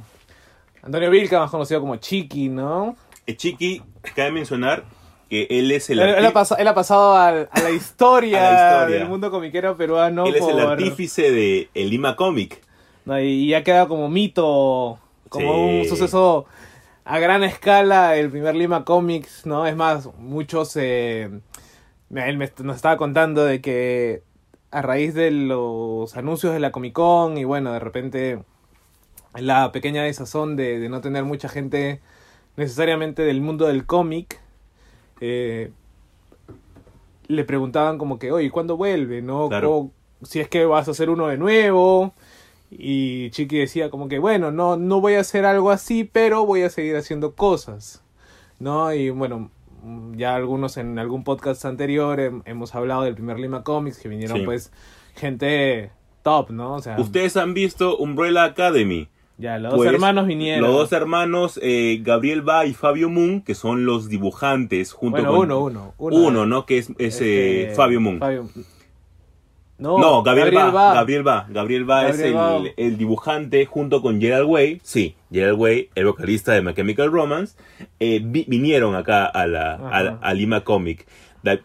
Antonio Vilca, más conocido como Chiqui, ¿no? Eh, Chiqui, cabe mencionar que él es el, Él, él ha, pas- él ha pasado al- a, la historia A la historia. del mundo comiquero peruano. él es el por- artífice de el Lima Comic. ¿no? y, y ha quedado como mito, como Sí. un suceso a gran escala el primer Lima Comics, ¿no? Es más, muchos... eh, él me, nos estaba contando de que a raíz de los anuncios de la Comic Con y bueno, de repente la pequeña desazón de, de no tener mucha gente necesariamente del mundo del cómic, eh, le preguntaban como que, oye, ¿cuándo vuelve? ¿No? Claro. Si es que vas a hacer uno de nuevo. Y Chiqui decía como que, bueno, no, no voy a hacer algo así, pero voy a seguir haciendo cosas. ¿No? Y bueno, ya algunos en algún podcast anterior hem- hemos hablado del primer Lima Comics, que vinieron Sí. pues gente top, ¿no? O sea, Ustedes han visto Umbrella Academy. ya, los dos Pues, hermanos vinieron. Los dos hermanos, eh, Gabriel Ba y Fabio Moon, que son los dibujantes junto bueno, con... uno, uno, uno. Uno, ¿no? Que es, es, eh, Fabio Moon. Fabio- No, No, Gabriel, Ba, Ba. Gabriel Ba. Gabriel Ba es Gabriel Ba. el, el dibujante junto con Gerald Way. Sí, Gerald Way, el vocalista de My Chemical Romance. eh, vi- vinieron acá a, la, a, Lima Comic.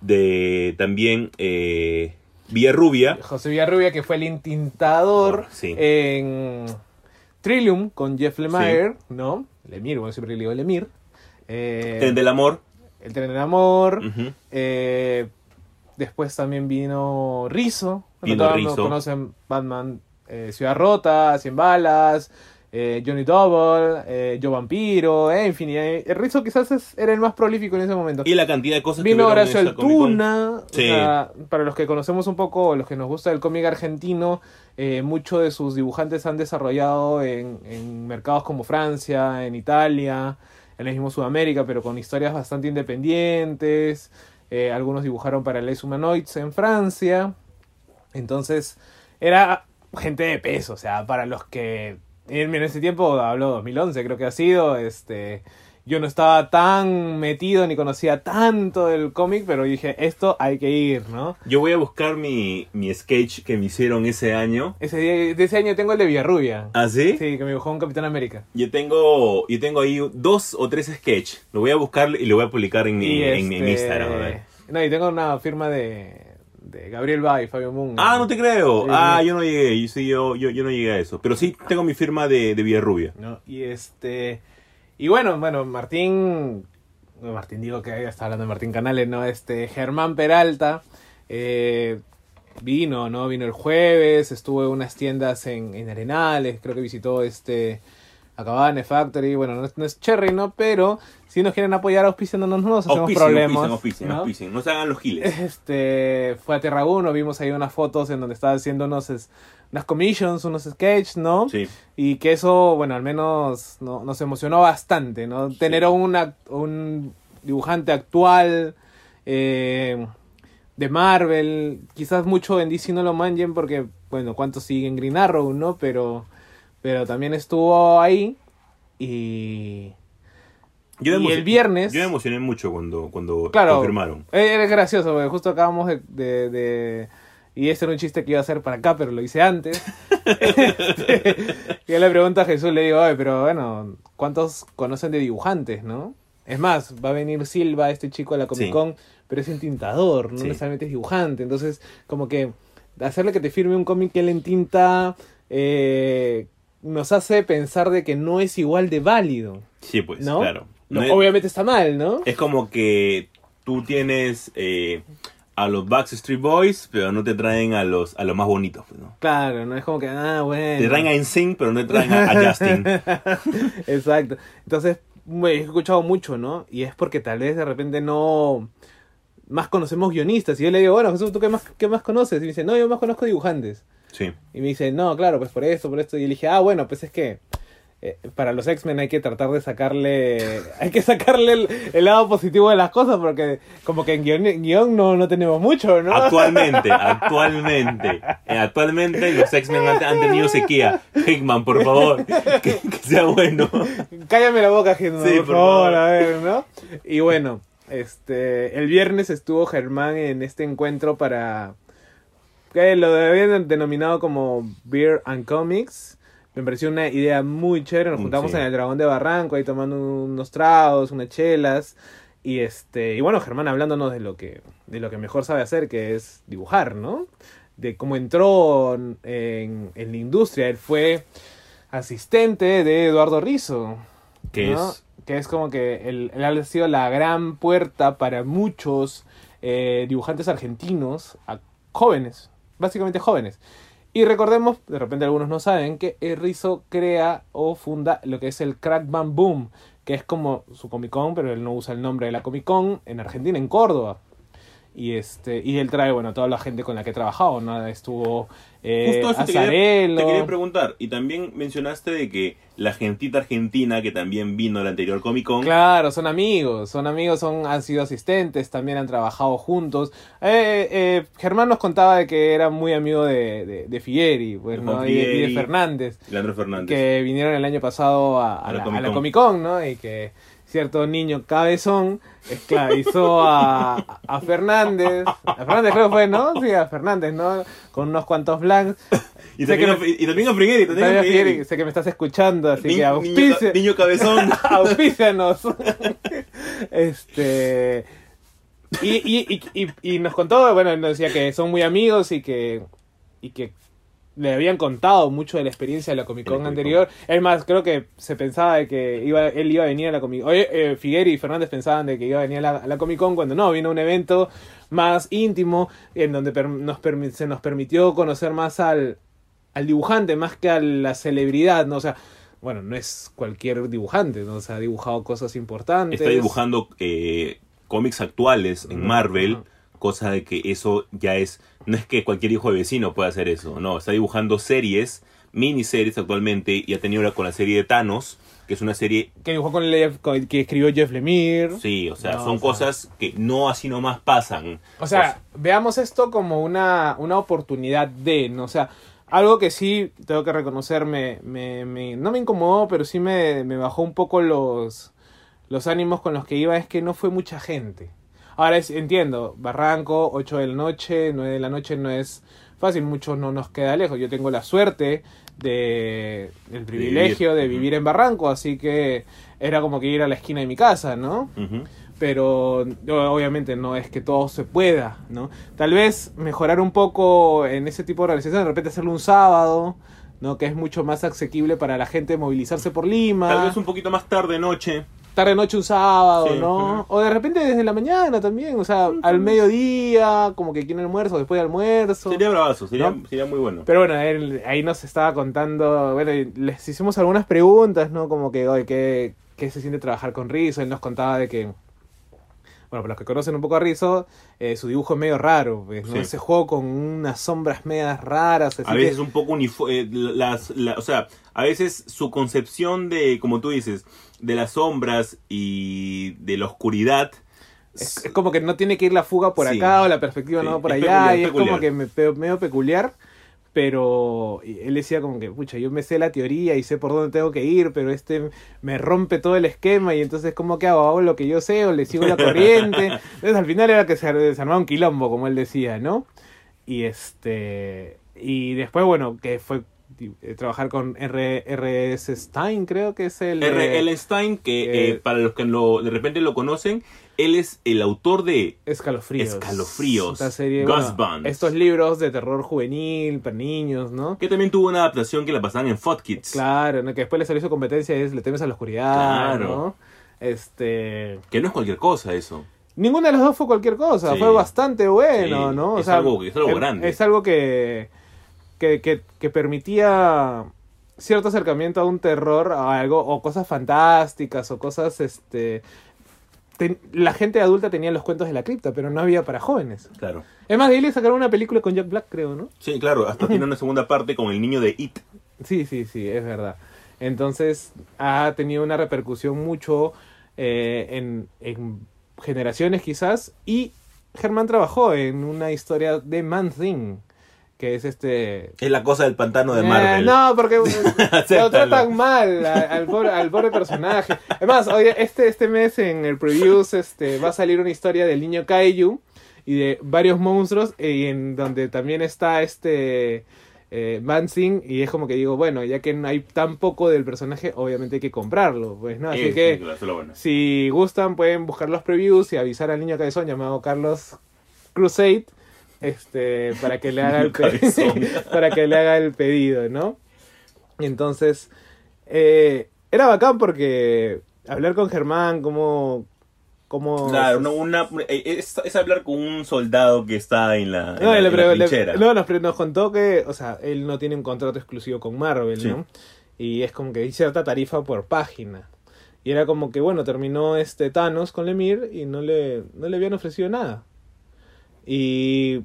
De, también eh, Villarrubia. José Villarrubia, que fue el intintador Sí. en Trillium con Jeff Lemire, ¿no? Lemire, bueno, siempre le digo Lemire. Eh, Tren del Amor. El tren del amor. Eh, después también vino Rizzo. Vino todos Rizzo. conocen Batman eh, Ciudad Rota, Cien Balas, eh, Johnny Double, eh, Yo Vampiro, en fin. eh, Rizzo quizás es- era el más prolífico en ese momento. Y la cantidad de cosas que Vino hubieron en Horacio. Altuna. o Sí. sea, para los que conocemos un poco, los que nos gusta el cómic argentino, eh, muchos de sus dibujantes han desarrollado en, en mercados como Francia, en Italia, en el mismo Sudamérica, pero con historias bastante independientes. Eh, algunos dibujaron para Les Humanoids en Francia. Entonces, era gente de peso, o sea, para los que en ese tiempo, hablo 2011, creo que ha sido, este, yo no estaba tan metido ni conocía tanto del cómic, pero dije, esto hay que ir, ¿no? Yo voy a buscar mi, mi sketch que me hicieron ese año. Ese día, de ese año tengo el de Villarrubia. ¿Ah, sí? Sí, que me dibujó un Capitán América. Yo tengo, yo tengo ahí dos o tres sketch. Lo voy a buscar y lo voy a publicar en mi, Y en este, Instagram. a ver. No, y tengo una firma de, de Gabriel Ba y Fabio Moon. Ah, no te creo. Sí, ah, yo no llegué. Yo, sí, yo, yo, yo no llegué a eso. Pero sí tengo mi firma de, de Villarrubia. ¿no? Y este. Y bueno, bueno, Martín. Martín, digo que ya está hablando de Martín Canales, ¿no? Este, Germán Peralta. eh, vino, ¿no? Vino el jueves, estuvo en unas tiendas en, en Arenales, creo que visitó este. Acabane Factory, bueno, no es, no es Cherry, ¿no? Pero si nos quieren apoyar auspiciándonos, no nos hacemos problemas. ¿no? auspicien. No se hagan los giles. Este, fue a Terra 1, vimos ahí unas fotos en donde estaba haciendo unos, es- unas commissions, unos sketches, ¿no? Sí. Y que eso, bueno, al menos no- nos emocionó bastante, ¿no? Tener una, un dibujante actual eh, de Marvel, quizás mucho en DC no lo manchen porque, bueno, cuántos siguen Green Arrow, ¿no? Pero, pero también estuvo ahí y... Yo Y el viernes- Yo me emocioné mucho cuando, cuando Claro. confirmaron. Eh, Era gracioso, porque justo acabamos de, de- de- Y este era un chiste que iba a hacer para acá, pero lo hice antes. Este, y yo le pregunto a Jesús, le digo, "Oye, pero bueno, ¿cuántos conocen de dibujantes, no? Es más, va a venir Silva, este chico a la Comic Sí. Con, pero es entintador, no Sí. necesariamente es dibujante. Entonces, como que hacerle que te firme un cómic que él entinta eh, nos hace pensar de que no es igual de válido, Sí, pues, ¿no? claro. No, No es- obviamente está mal, ¿no? Es como que tú tienes eh, a los Backstreet Boys, pero no te traen a los, a los más bonitos, pues, ¿no? Claro, no es como que, ah, bueno. Te traen a NSYNC, pero no te traen a, a Justin. Exacto. Entonces, me he escuchado mucho, ¿no? Y es porque tal vez de repente no. Más conocemos guionistas. Y yo le digo, bueno, Jesús, ¿tú qué más, qué más conoces? Y me dice, no, yo más conozco dibujantes. Sí. Y me dice, no, claro, pues por esto, por esto. Y le dije, ah, bueno, pues es que. Eh, para los X-Men hay que tratar de sacarle. Hay que sacarle el, el lado positivo de las cosas, porque como que en guion, en guion no, no tenemos mucho, ¿no? Actualmente, actualmente, eh, actualmente los X-Men han, han tenido sequía. Hickman, por favor, que, que sea bueno. Cállame la boca, Germán, Sí, por, por favor, favor. a ver, ¿no? Y bueno, este, el viernes estuvo Germán en este encuentro para, que lo habían denominado como Beer and Comics. Me pareció una idea muy chévere, nos Mm, juntamos sí. en el Dragón de Barranco, ahí tomando unos tragos, unas chelas. Y este, y bueno, Germán hablándonos de lo que, de lo que mejor sabe hacer, que es dibujar, ¿no? De cómo entró en, en la industria. Él fue asistente de Eduardo Rizzo. Que ¿no? es Que es como que él, él ha sido la gran puerta para muchos eh, dibujantes argentinos, a- jóvenes, básicamente jóvenes. Y recordemos, de repente algunos no saben, que Rizzo crea o funda lo que es el Crack Bam Boom, que es como su Comic Con, pero él no usa el nombre de la Comic Con en Argentina, en Córdoba. Y este y él trae, bueno, toda la gente con la que he trabajado, ¿no? Estuvo eh, Justo eso te quería, Azarello. te quería preguntar. Y también mencionaste de que la gentita argentina que también vino al anterior Comic Con. Claro, son amigos, son amigos, son, han sido asistentes, también han trabajado juntos. Eh, eh, Germán nos contaba de que era muy amigo de, de, de Figueri, pues, y, de, y de Figueri. Leandro Fernández. que vinieron el año pasado a, a A la la, Comic a la Con. Comic Con, ¿no? Y que cierto niño cabezón esclavizó a, a Fernández. A Fernández creo que fue, ¿no? Sí, a Fernández, ¿no? Con unos cuantos blanks. Y también, que a, me- y también a Frigueri, también a Frigueri. Sé que me estás escuchando, así Ni- que niño, auspicia. niño cabezón. Auspícianos. este. Y, y, y, y, y nos contó, bueno, nos decía que son muy amigos y que. Y que le habían contado mucho de la experiencia de la Comic Con anterior. Es más, creo que se pensaba de que iba, él iba a venir a la Comic Con. Oye, eh, Figueri y Fernández pensaban de que iba a venir a la, a la Comic Con cuando no, vino un evento más íntimo en donde per- nos permi- se nos permitió conocer más al, al dibujante más que a la celebridad, ¿no? O sea, bueno, no es cualquier dibujante, ¿no? O sea, ha dibujado cosas importantes. Está dibujando eh, cómics actuales en Marvel, cosa de que eso ya es, no es que cualquier hijo de vecino pueda hacer eso, no, está dibujando series, miniseries actualmente, y ha tenido la- con la serie de Thanos, que es una serie, Que dibujó con, Lev- con- que escribió Jeff Lemire. sí, o sea, No, son o sea- cosas que no así nomás pasan. O sea, veamos esto como una, una oportunidad de, ¿no? O sea, algo que sí tengo que reconocer, me, me, me- no me incomodó, pero sí me, me bajó un poco los, los ánimos con los que iba, es que no fue mucha gente. Ahora es, entiendo, Barranco, 8 de la noche, 9 de la noche no es fácil, muchos no nos queda lejos. Yo tengo la suerte de el privilegio de vivir en Barranco, así que era como que ir a la esquina de mi casa, ¿no? Ujú. pero no, obviamente no es que todo se pueda, ¿no? Tal vez mejorar un poco en ese tipo de organización, de repente hacerlo un sábado, ¿no? Que es mucho más asequible para la gente movilizarse por Lima. Tal vez un poquito más tarde noche. Tarde noche un sábado, Sí, ¿no? O de repente desde la mañana también, o sea, al mediodía, como que quieren almuerzo, después de almuerzo. Sería bravazo, sería, ¿No? sería muy bueno. Pero bueno, él ahí nos estaba contando, bueno, y les hicimos algunas preguntas, ¿no? Como que, oye, ¿qué, qué se siente trabajar con Rizzo? Él nos contaba de que, bueno, para los que conocen un poco a Rizzo, eh, su dibujo es medio raro, pues, ¿no? Sí. Ese juego con unas sombras medias raras, así a que- veces un poco uniforme, las, la- o sea, a veces su concepción de, como tú dices, de las sombras y de la oscuridad. Es, es como que no tiene que ir la fuga por Sí. acá o la perspectiva Sí, no por allá peculiar, y es peculiar. como que me, medio peculiar pero él decía como que pucha yo me sé la teoría y sé por dónde tengo que ir pero este me rompe todo el esquema y entonces cómo que hago hago lo que yo sé o le sigo la corriente entonces al final era que se desarmaba un quilombo como él decía no y este y después bueno que fue trabajar con R. R.S. Stein creo que es el R. eh. Stein, que eh, eh, para los que lo, de repente lo conocen, él es el autor de Escalofríos. Escalofríos, Esta serie, Goosebumps. bueno, estos libros de terror juvenil para niños, ¿no? que también tuvo una adaptación que la pasaban en Fot Kids. Claro, ¿no? que después le salió su competencia es Le temes a la oscuridad, Claro. ¿no? Este... Que no es cualquier cosa eso. Ninguna de las dos fue cualquier cosa, Sí. fue bastante bueno, Sí, ¿no? es algo- es algo grande. Es algo que, que, que, que permitía cierto acercamiento a un terror, a algo, o cosas fantásticas, o cosas, este... ten- la gente adulta tenía los cuentos de la cripta, pero no había para jóvenes. Claro. Es más, de ahí le sacaron una película con Jack Black, creo, ¿no? Sí, claro, hasta tiene una segunda parte con el niño de It. Sí, sí, sí, es verdad. Entonces ha tenido una repercusión mucho eh, en, en generaciones quizás. Y Germán trabajó en una historia de Man Thing, que es este... Es la cosa del pantano de Eh, Marvel. no, porque lo Acéptalo. tratan mal a- al, pobre, al pobre personaje. Además, oye, este, este mes en el previews este, va a salir una historia del niño Kaiju y de varios monstruos, y en donde también está este eh, Mansing, y es como que digo, bueno, ya que no hay tan poco del personaje, obviamente hay que comprarlo, pues, ¿no? Así Sí, que sí, lo bueno. si gustan pueden buscar los previews y avisar al niño cabezón llamado Carlos Crusade este para que le haga el pe- Cabezón. para que le haga el pedido, ¿no? Entonces eh, era bacán porque hablar con Germán como como Claro, no, una, eh, es, es hablar con un soldado que está en la, en No, la- y le en la le- no, nos, nos contó que, o sea, él no tiene un contrato exclusivo con Marvel, Sí. ¿no? Y es como que hay cierta tarifa por página. Y era como que, bueno, terminó este Thanos con Lemir y no le, no le habían ofrecido nada. Y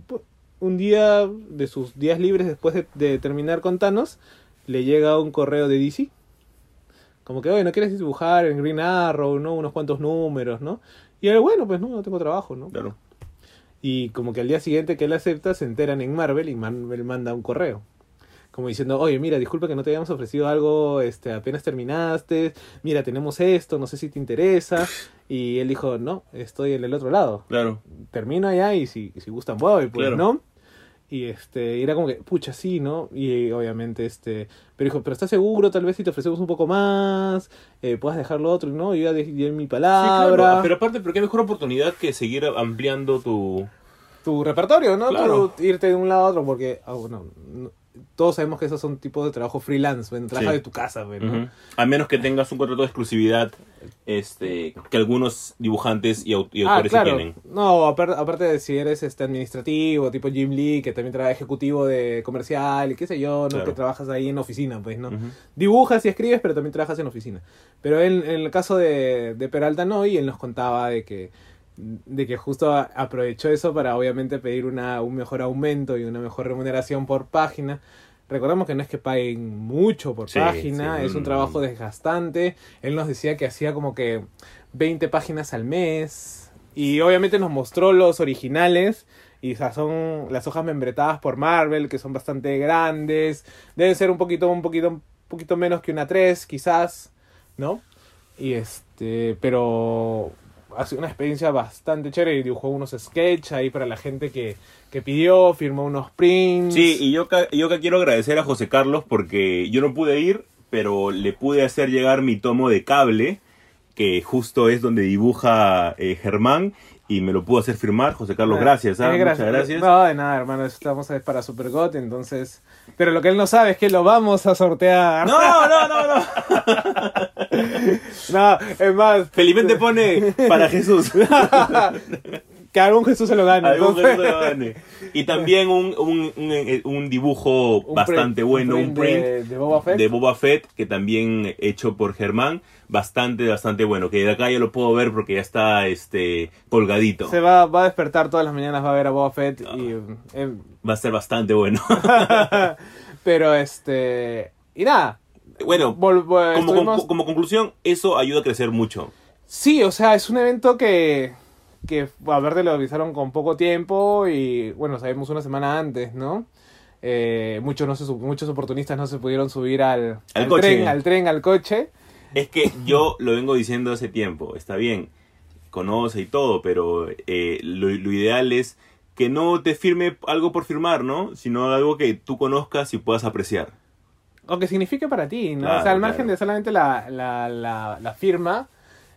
un día de sus días libres después de, de terminar con Thanos, le llega un correo de DC. Como que, oye, ¿no quieres dibujar en Green Arrow, no? Unos cuantos números, ¿no? Y él, bueno, pues no, no tengo trabajo, ¿no? Claro. Y como que al día siguiente que él acepta, se enteran en Marvel y Marvel manda un correo. Como diciendo, oye, mira, disculpa que no te habíamos ofrecido algo, este, apenas terminaste, mira, tenemos esto, no sé si te interesa. Y él dijo, no, estoy en el otro lado. Claro. Termino allá y si, si gustan voy, pues, Claro. ¿no? Y este, y era como que, pucha, sí, ¿no? Y obviamente, este, pero dijo, pero ¿estás seguro? Tal vez si te ofrecemos un poco más, eh, puedas dejar lo otro, ¿no? Yo ya di mi Sí, palabra. claro. Pero aparte, ¿pero qué mejor oportunidad que seguir ampliando tu... tu repertorio, ¿no? Claro. Tú irte de un lado a otro, porque, ah, bueno, no- todos sabemos que esos son tipos de trabajo freelance, bueno, trabaja Sí. de tu casa. A menos que tengas un contrato de exclusividad este, que algunos dibujantes y, au- y Ah, autores sí claro. tienen. No, aparte, aparte de si eres este administrativo, tipo Jim Lee, que también trabaja ejecutivo de comercial y qué sé yo, ¿no? Claro. Que trabajas ahí en oficina, pues, ¿no? Dibujas y escribes, pero también trabajas en oficina. Pero en, en el caso de, de Peralta no, y él nos contaba de que de que justo aprovechó eso para obviamente pedir una, un mejor aumento y una mejor remuneración por página. Recordamos que no es que paguen mucho por Sí, página, sí, es un mm. trabajo desgastante. Él nos decía que hacía como que 20 páginas al mes. Y obviamente nos mostró los originales. Y o sea, son las hojas membretadas por Marvel, que son bastante grandes. Deben ser un poquito, un poquito, un poquito menos que una 3, quizás, ¿no? Y este, pero ha sido una experiencia bastante chévere. Y dibujó unos sketches ahí para la gente que, que pidió, firmó unos prints. Sí, y yo, yo quiero agradecer a José Carlos porque yo no pude ir, pero le pude hacer llegar mi tomo de cable que justo es donde dibuja eh, Germán y me lo pudo hacer firmar. José Carlos, gracias. ¿ah? Eh, Muchas gracias. No, de nada, hermano. Estamos es para Supergot, entonces. Pero lo que él no sabe es que lo vamos a sortear. No, no, no, no. No, es más. Felizmente pone para Jesús. que algún Jesús se lo gane. Algún entonces- Jesús lo gane. Y también un, un, un, eh, un dibujo un bastante print- bueno, un print de, de Boba Fett. de Boba Fett, que también hecho por Germán, bastante, bastante bueno. Que de acá ya lo puedo ver porque ya está este colgadito. Se va, va a despertar todas las mañanas, va a ver a Boba Fett y. eh, Va a ser bastante bueno. pero este. Y nada. bueno, vol- vol- como, estuvimos- con- como conclusión, eso ayuda a crecer mucho. Sí, o sea, es un evento que, que a ver, lo avisaron con poco tiempo y bueno, sabemos una semana antes, ¿no? Eh, muchos, no se, muchos oportunistas no se pudieron subir al, Al coche. tren, al tren, al coche. Es que yo lo vengo diciendo hace tiempo, está bien, conoce y todo, pero eh, lo, lo ideal es que no te firme algo por firmar, ¿no? Sino algo que tú conozcas y puedas apreciar. O que signifique para ti, ¿no? Claro, o sea, al margen de solamente la, la, la, la firma,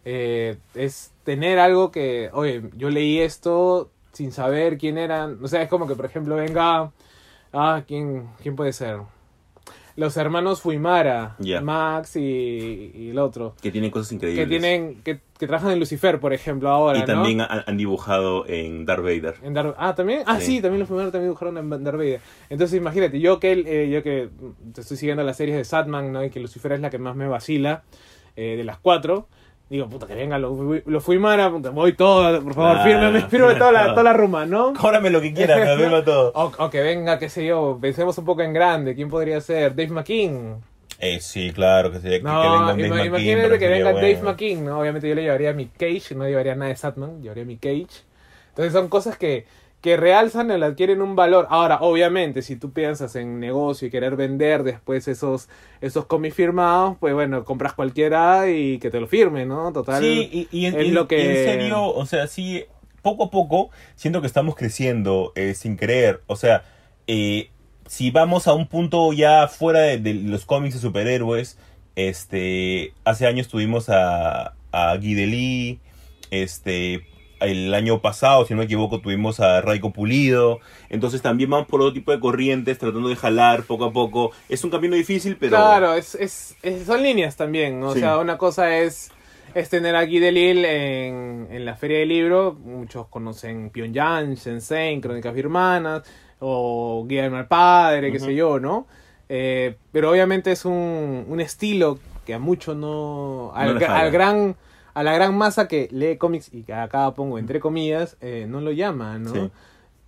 eh, es tener algo que, oye, yo leí esto sin saber quién eran. O sea, es como que, por ejemplo, venga. Ah, ¿quién, quién puede ser? Los hermanos Fuimara. Max y, y el otro. Que tienen cosas increíbles. Que tienen, que, que trabajan en Lucifer, por ejemplo, ahora, Y ¿no? también han, han dibujado en Darth Vader. En Darth- ah, también. Ah, Sí. sí, también los primeros también dibujaron en Darth Vader. Entonces, imagínate, yo que eh, yo que te estoy siguiendo las series de Satman, ¿no? Y que Lucifer es la que más me vacila eh, de las cuatro. Digo, puta, que venga, lo, lo fui mara, puta, voy todo, por favor, Ah, fírmame, fírmame toda la, toda la ruma, ¿no? Cóbrame lo que quieras, me firma todo. O, o que venga, qué sé yo, pensemos un poco en grande, ¿quién podría ser? Dave McKean. Eh, sí, claro, que que, No, que venga Dave McKean, imagínate que Dave ¿no? Obviamente yo le llevaría a mi Cage, no llevaría nada de Satman, llevaría a mi Cage. Entonces son cosas que, que realzan le adquieren un valor. Ahora, obviamente, si tú piensas en negocio y querer vender después esos, esos cómics firmados, pues bueno, compras cualquiera y que te lo firme, ¿no? Total. Sí, y, y en, es y- lo que- en serio, o sea, sí, poco a poco siento que estamos creciendo eh, sin creer. O sea, eh, si vamos a un punto ya fuera de, de los cómics de superhéroes, este, hace años tuvimos a, a Guy Delis, este, el año pasado, si no me equivoco, tuvimos a Raiko Pulido. Entonces también vamos por otro tipo de corrientes, tratando de jalar poco a poco. Es un camino difícil, pero... Claro, es, es, es- son líneas también, ¿no? O sea, una cosa es, es tener aquí de Lille en, en la Feria del Libro. Muchos conocen Pyongyang, Shenzhen, Crónicas Birmanas, o Guillermo el Padre, qué sé yo, ¿no? Eh, pero obviamente es un, un estilo que a muchos no... Al, No al gran... A la gran masa que lee cómics y que acá pongo entre comillas, eh, no lo llama, ¿no? Sí.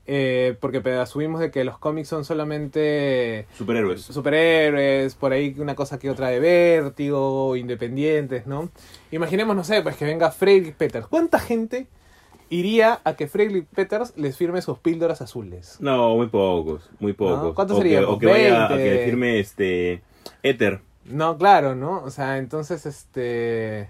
Eh, porque asumimos de que los cómics son solamente Superhéroes. superhéroes, por ahí una cosa que otra de vértigo, independientes, ¿no? Imaginemos, no sé, pues que venga Frederick Peters. ¿Cuánta gente iría a que Frederick Peters les firme sus píldoras azules? No, muy pocos, muy pocos. ¿Cuántos O que- serían? O que, vaya a 20. que firme este Ether. No, claro, ¿no? O sea, entonces, este...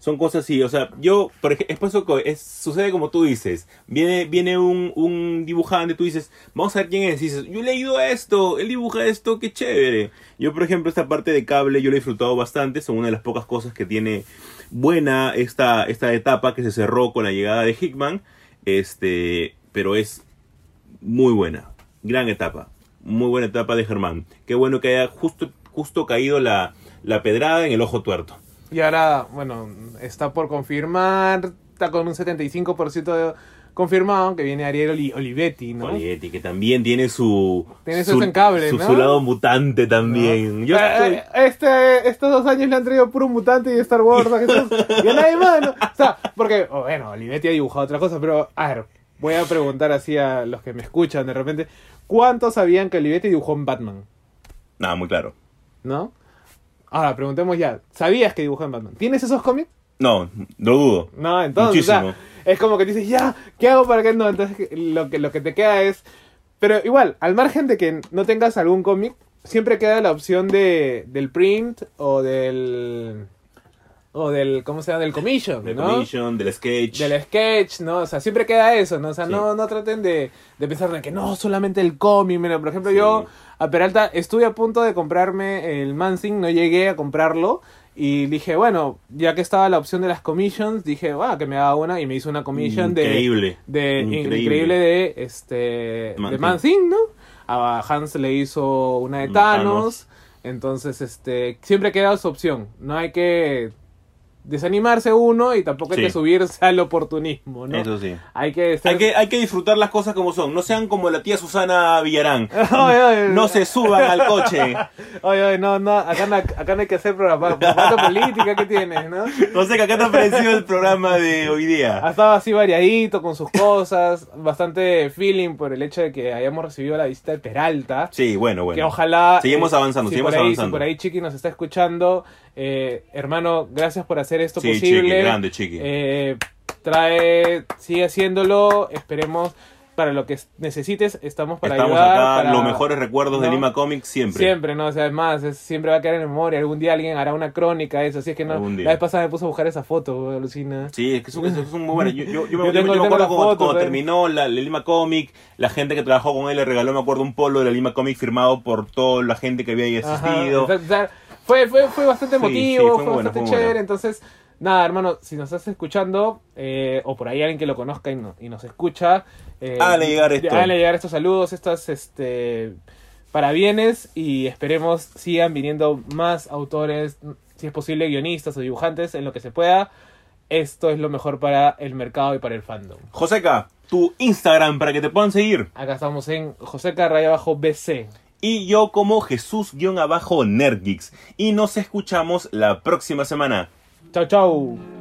Son cosas así, o sea, yo, por ejemplo, es es- sucede como tú dices. Viene, viene un, un dibujante, tú dices, vamos a ver quién es. Y dices, yo he leído esto, él dibuja esto, qué chévere. Yo, por ejemplo, esta parte de cable yo lo he disfrutado bastante. Son una de las pocas cosas que tiene buena esta, esta etapa que se cerró con la llegada de Hickman. Este, pero es muy buena. Gran etapa. Muy buena etapa de Germán. Qué bueno que haya justo, justo caído la, la pedrada en el ojo tuerto. Y ahora, bueno, está por confirmar, está con un 75% de- confirmado que viene Ariel Oli- Olivetti, ¿no? Olivetti, que también tiene su. Tiene su encable, su, ¿no? su lado mutante también. Yo estoy- Eh, este, estos dos años le han traído puro mutante y Star Wars a Jesús, y a nadie más, ¿no? O sea, porque, oh, bueno, Olivetti ha dibujado otra cosa, pero, a ver, voy a preguntar así a los que me escuchan de repente, ¿cuántos sabían que Olivetti dibujó en Batman? Nada, muy claro. ¿No? Ahora, preguntemos ya, ¿sabías que dibujó en Batman? ¿Tienes esos cómics? No, lo dudo. No, entonces, o sea, es como que dices, ya, ¿qué hago para que no? Entonces, lo que, lo que te queda es. Pero igual, al margen de que no tengas algún cómic, siempre queda la opción de, del print o del. O del, ¿cómo se llama? Del commission, Del ¿no? commission, del sketch. Del sketch, ¿no? O sea, siempre queda eso, ¿no? O sea, Sí. no, no traten de, de pensar de que no, solamente el cómic. Mira, por ejemplo, Sí. yo a Peralta estuve a punto de comprarme el Mansing, no llegué a comprarlo. Y dije, bueno, ya que estaba la opción de las commissions, dije, va, que me haga una. Y me hizo una commission Increíble. de. de Increíble. increíble. de este. De Thing. Man Thing, ¿no? A Hans le hizo una de Mm, Thanos. Thanos. Entonces, este. Siempre queda su opción. No hay que desanimarse uno y tampoco hay Sí. que subirse al oportunismo, ¿no? Eso sí. Hay que Hay que, hay que disfrutar las cosas como son. No sean como la tía Susana Villarán. No se suban al coche. Oye, no, no, acá no, acá no hay que hacer programa, política que tienes, ¿no? No sé, ¿qué te ha parecido el programa de hoy Ha día? estado así variadito con sus cosas, bastante feeling por el hecho de que hayamos recibido la visita de Peralta. Sí, bueno, Que bueno. ojalá. Seguimos eh, avanzando, si seguimos por ahí, avanzando. Si por ahí Chiqui nos está escuchando, eh, hermano, gracias por hacer esto Sí, posible. Chiqui, grande, Chiqui. Eh, trae, sigue haciéndolo, esperemos. Para lo que necesites, estamos para Estamos ayudar. acá, para- los mejores recuerdos de. Lima Comics siempre. Siempre, ¿no? O sea, es más, es- siempre va a quedar en memoria. Algún día alguien hará una crónica de eso. Así es que no. La vez pasada me puse a buscar esa foto, alucina. Sí, es que son, son- son muy buenas. Yo, yo, yo me, Yo yo me- tengo- yo me tengo acuerdo cuando, terminó la, la Lima Comic, la gente que trabajó con él le regaló, me acuerdo, un polo de la Lima Comic firmado por toda la gente que había ahí Ajá, asistido. exacto, o sea, fue, fue, fue bastante emotivo, sí, fue fue, muy bueno, bastante chévere. bueno. Entonces, nada, hermano, si nos estás escuchando, eh, o por ahí alguien que lo conozca y, no- y nos escucha, eh, Háganle llegar esto. háganle llegar estos saludos, estas este, parabienes, y esperemos sigan viniendo más autores, si es posible, guionistas o dibujantes, en lo que se pueda. Esto es lo mejor para el mercado y para el fandom. Joseca, tu Instagram para que te puedan seguir. Acá estamos en Joseca Raya Abajo BC. Y yo como Jesús-Nerdgeeks. Y nos escuchamos la próxima semana. Chau, chau.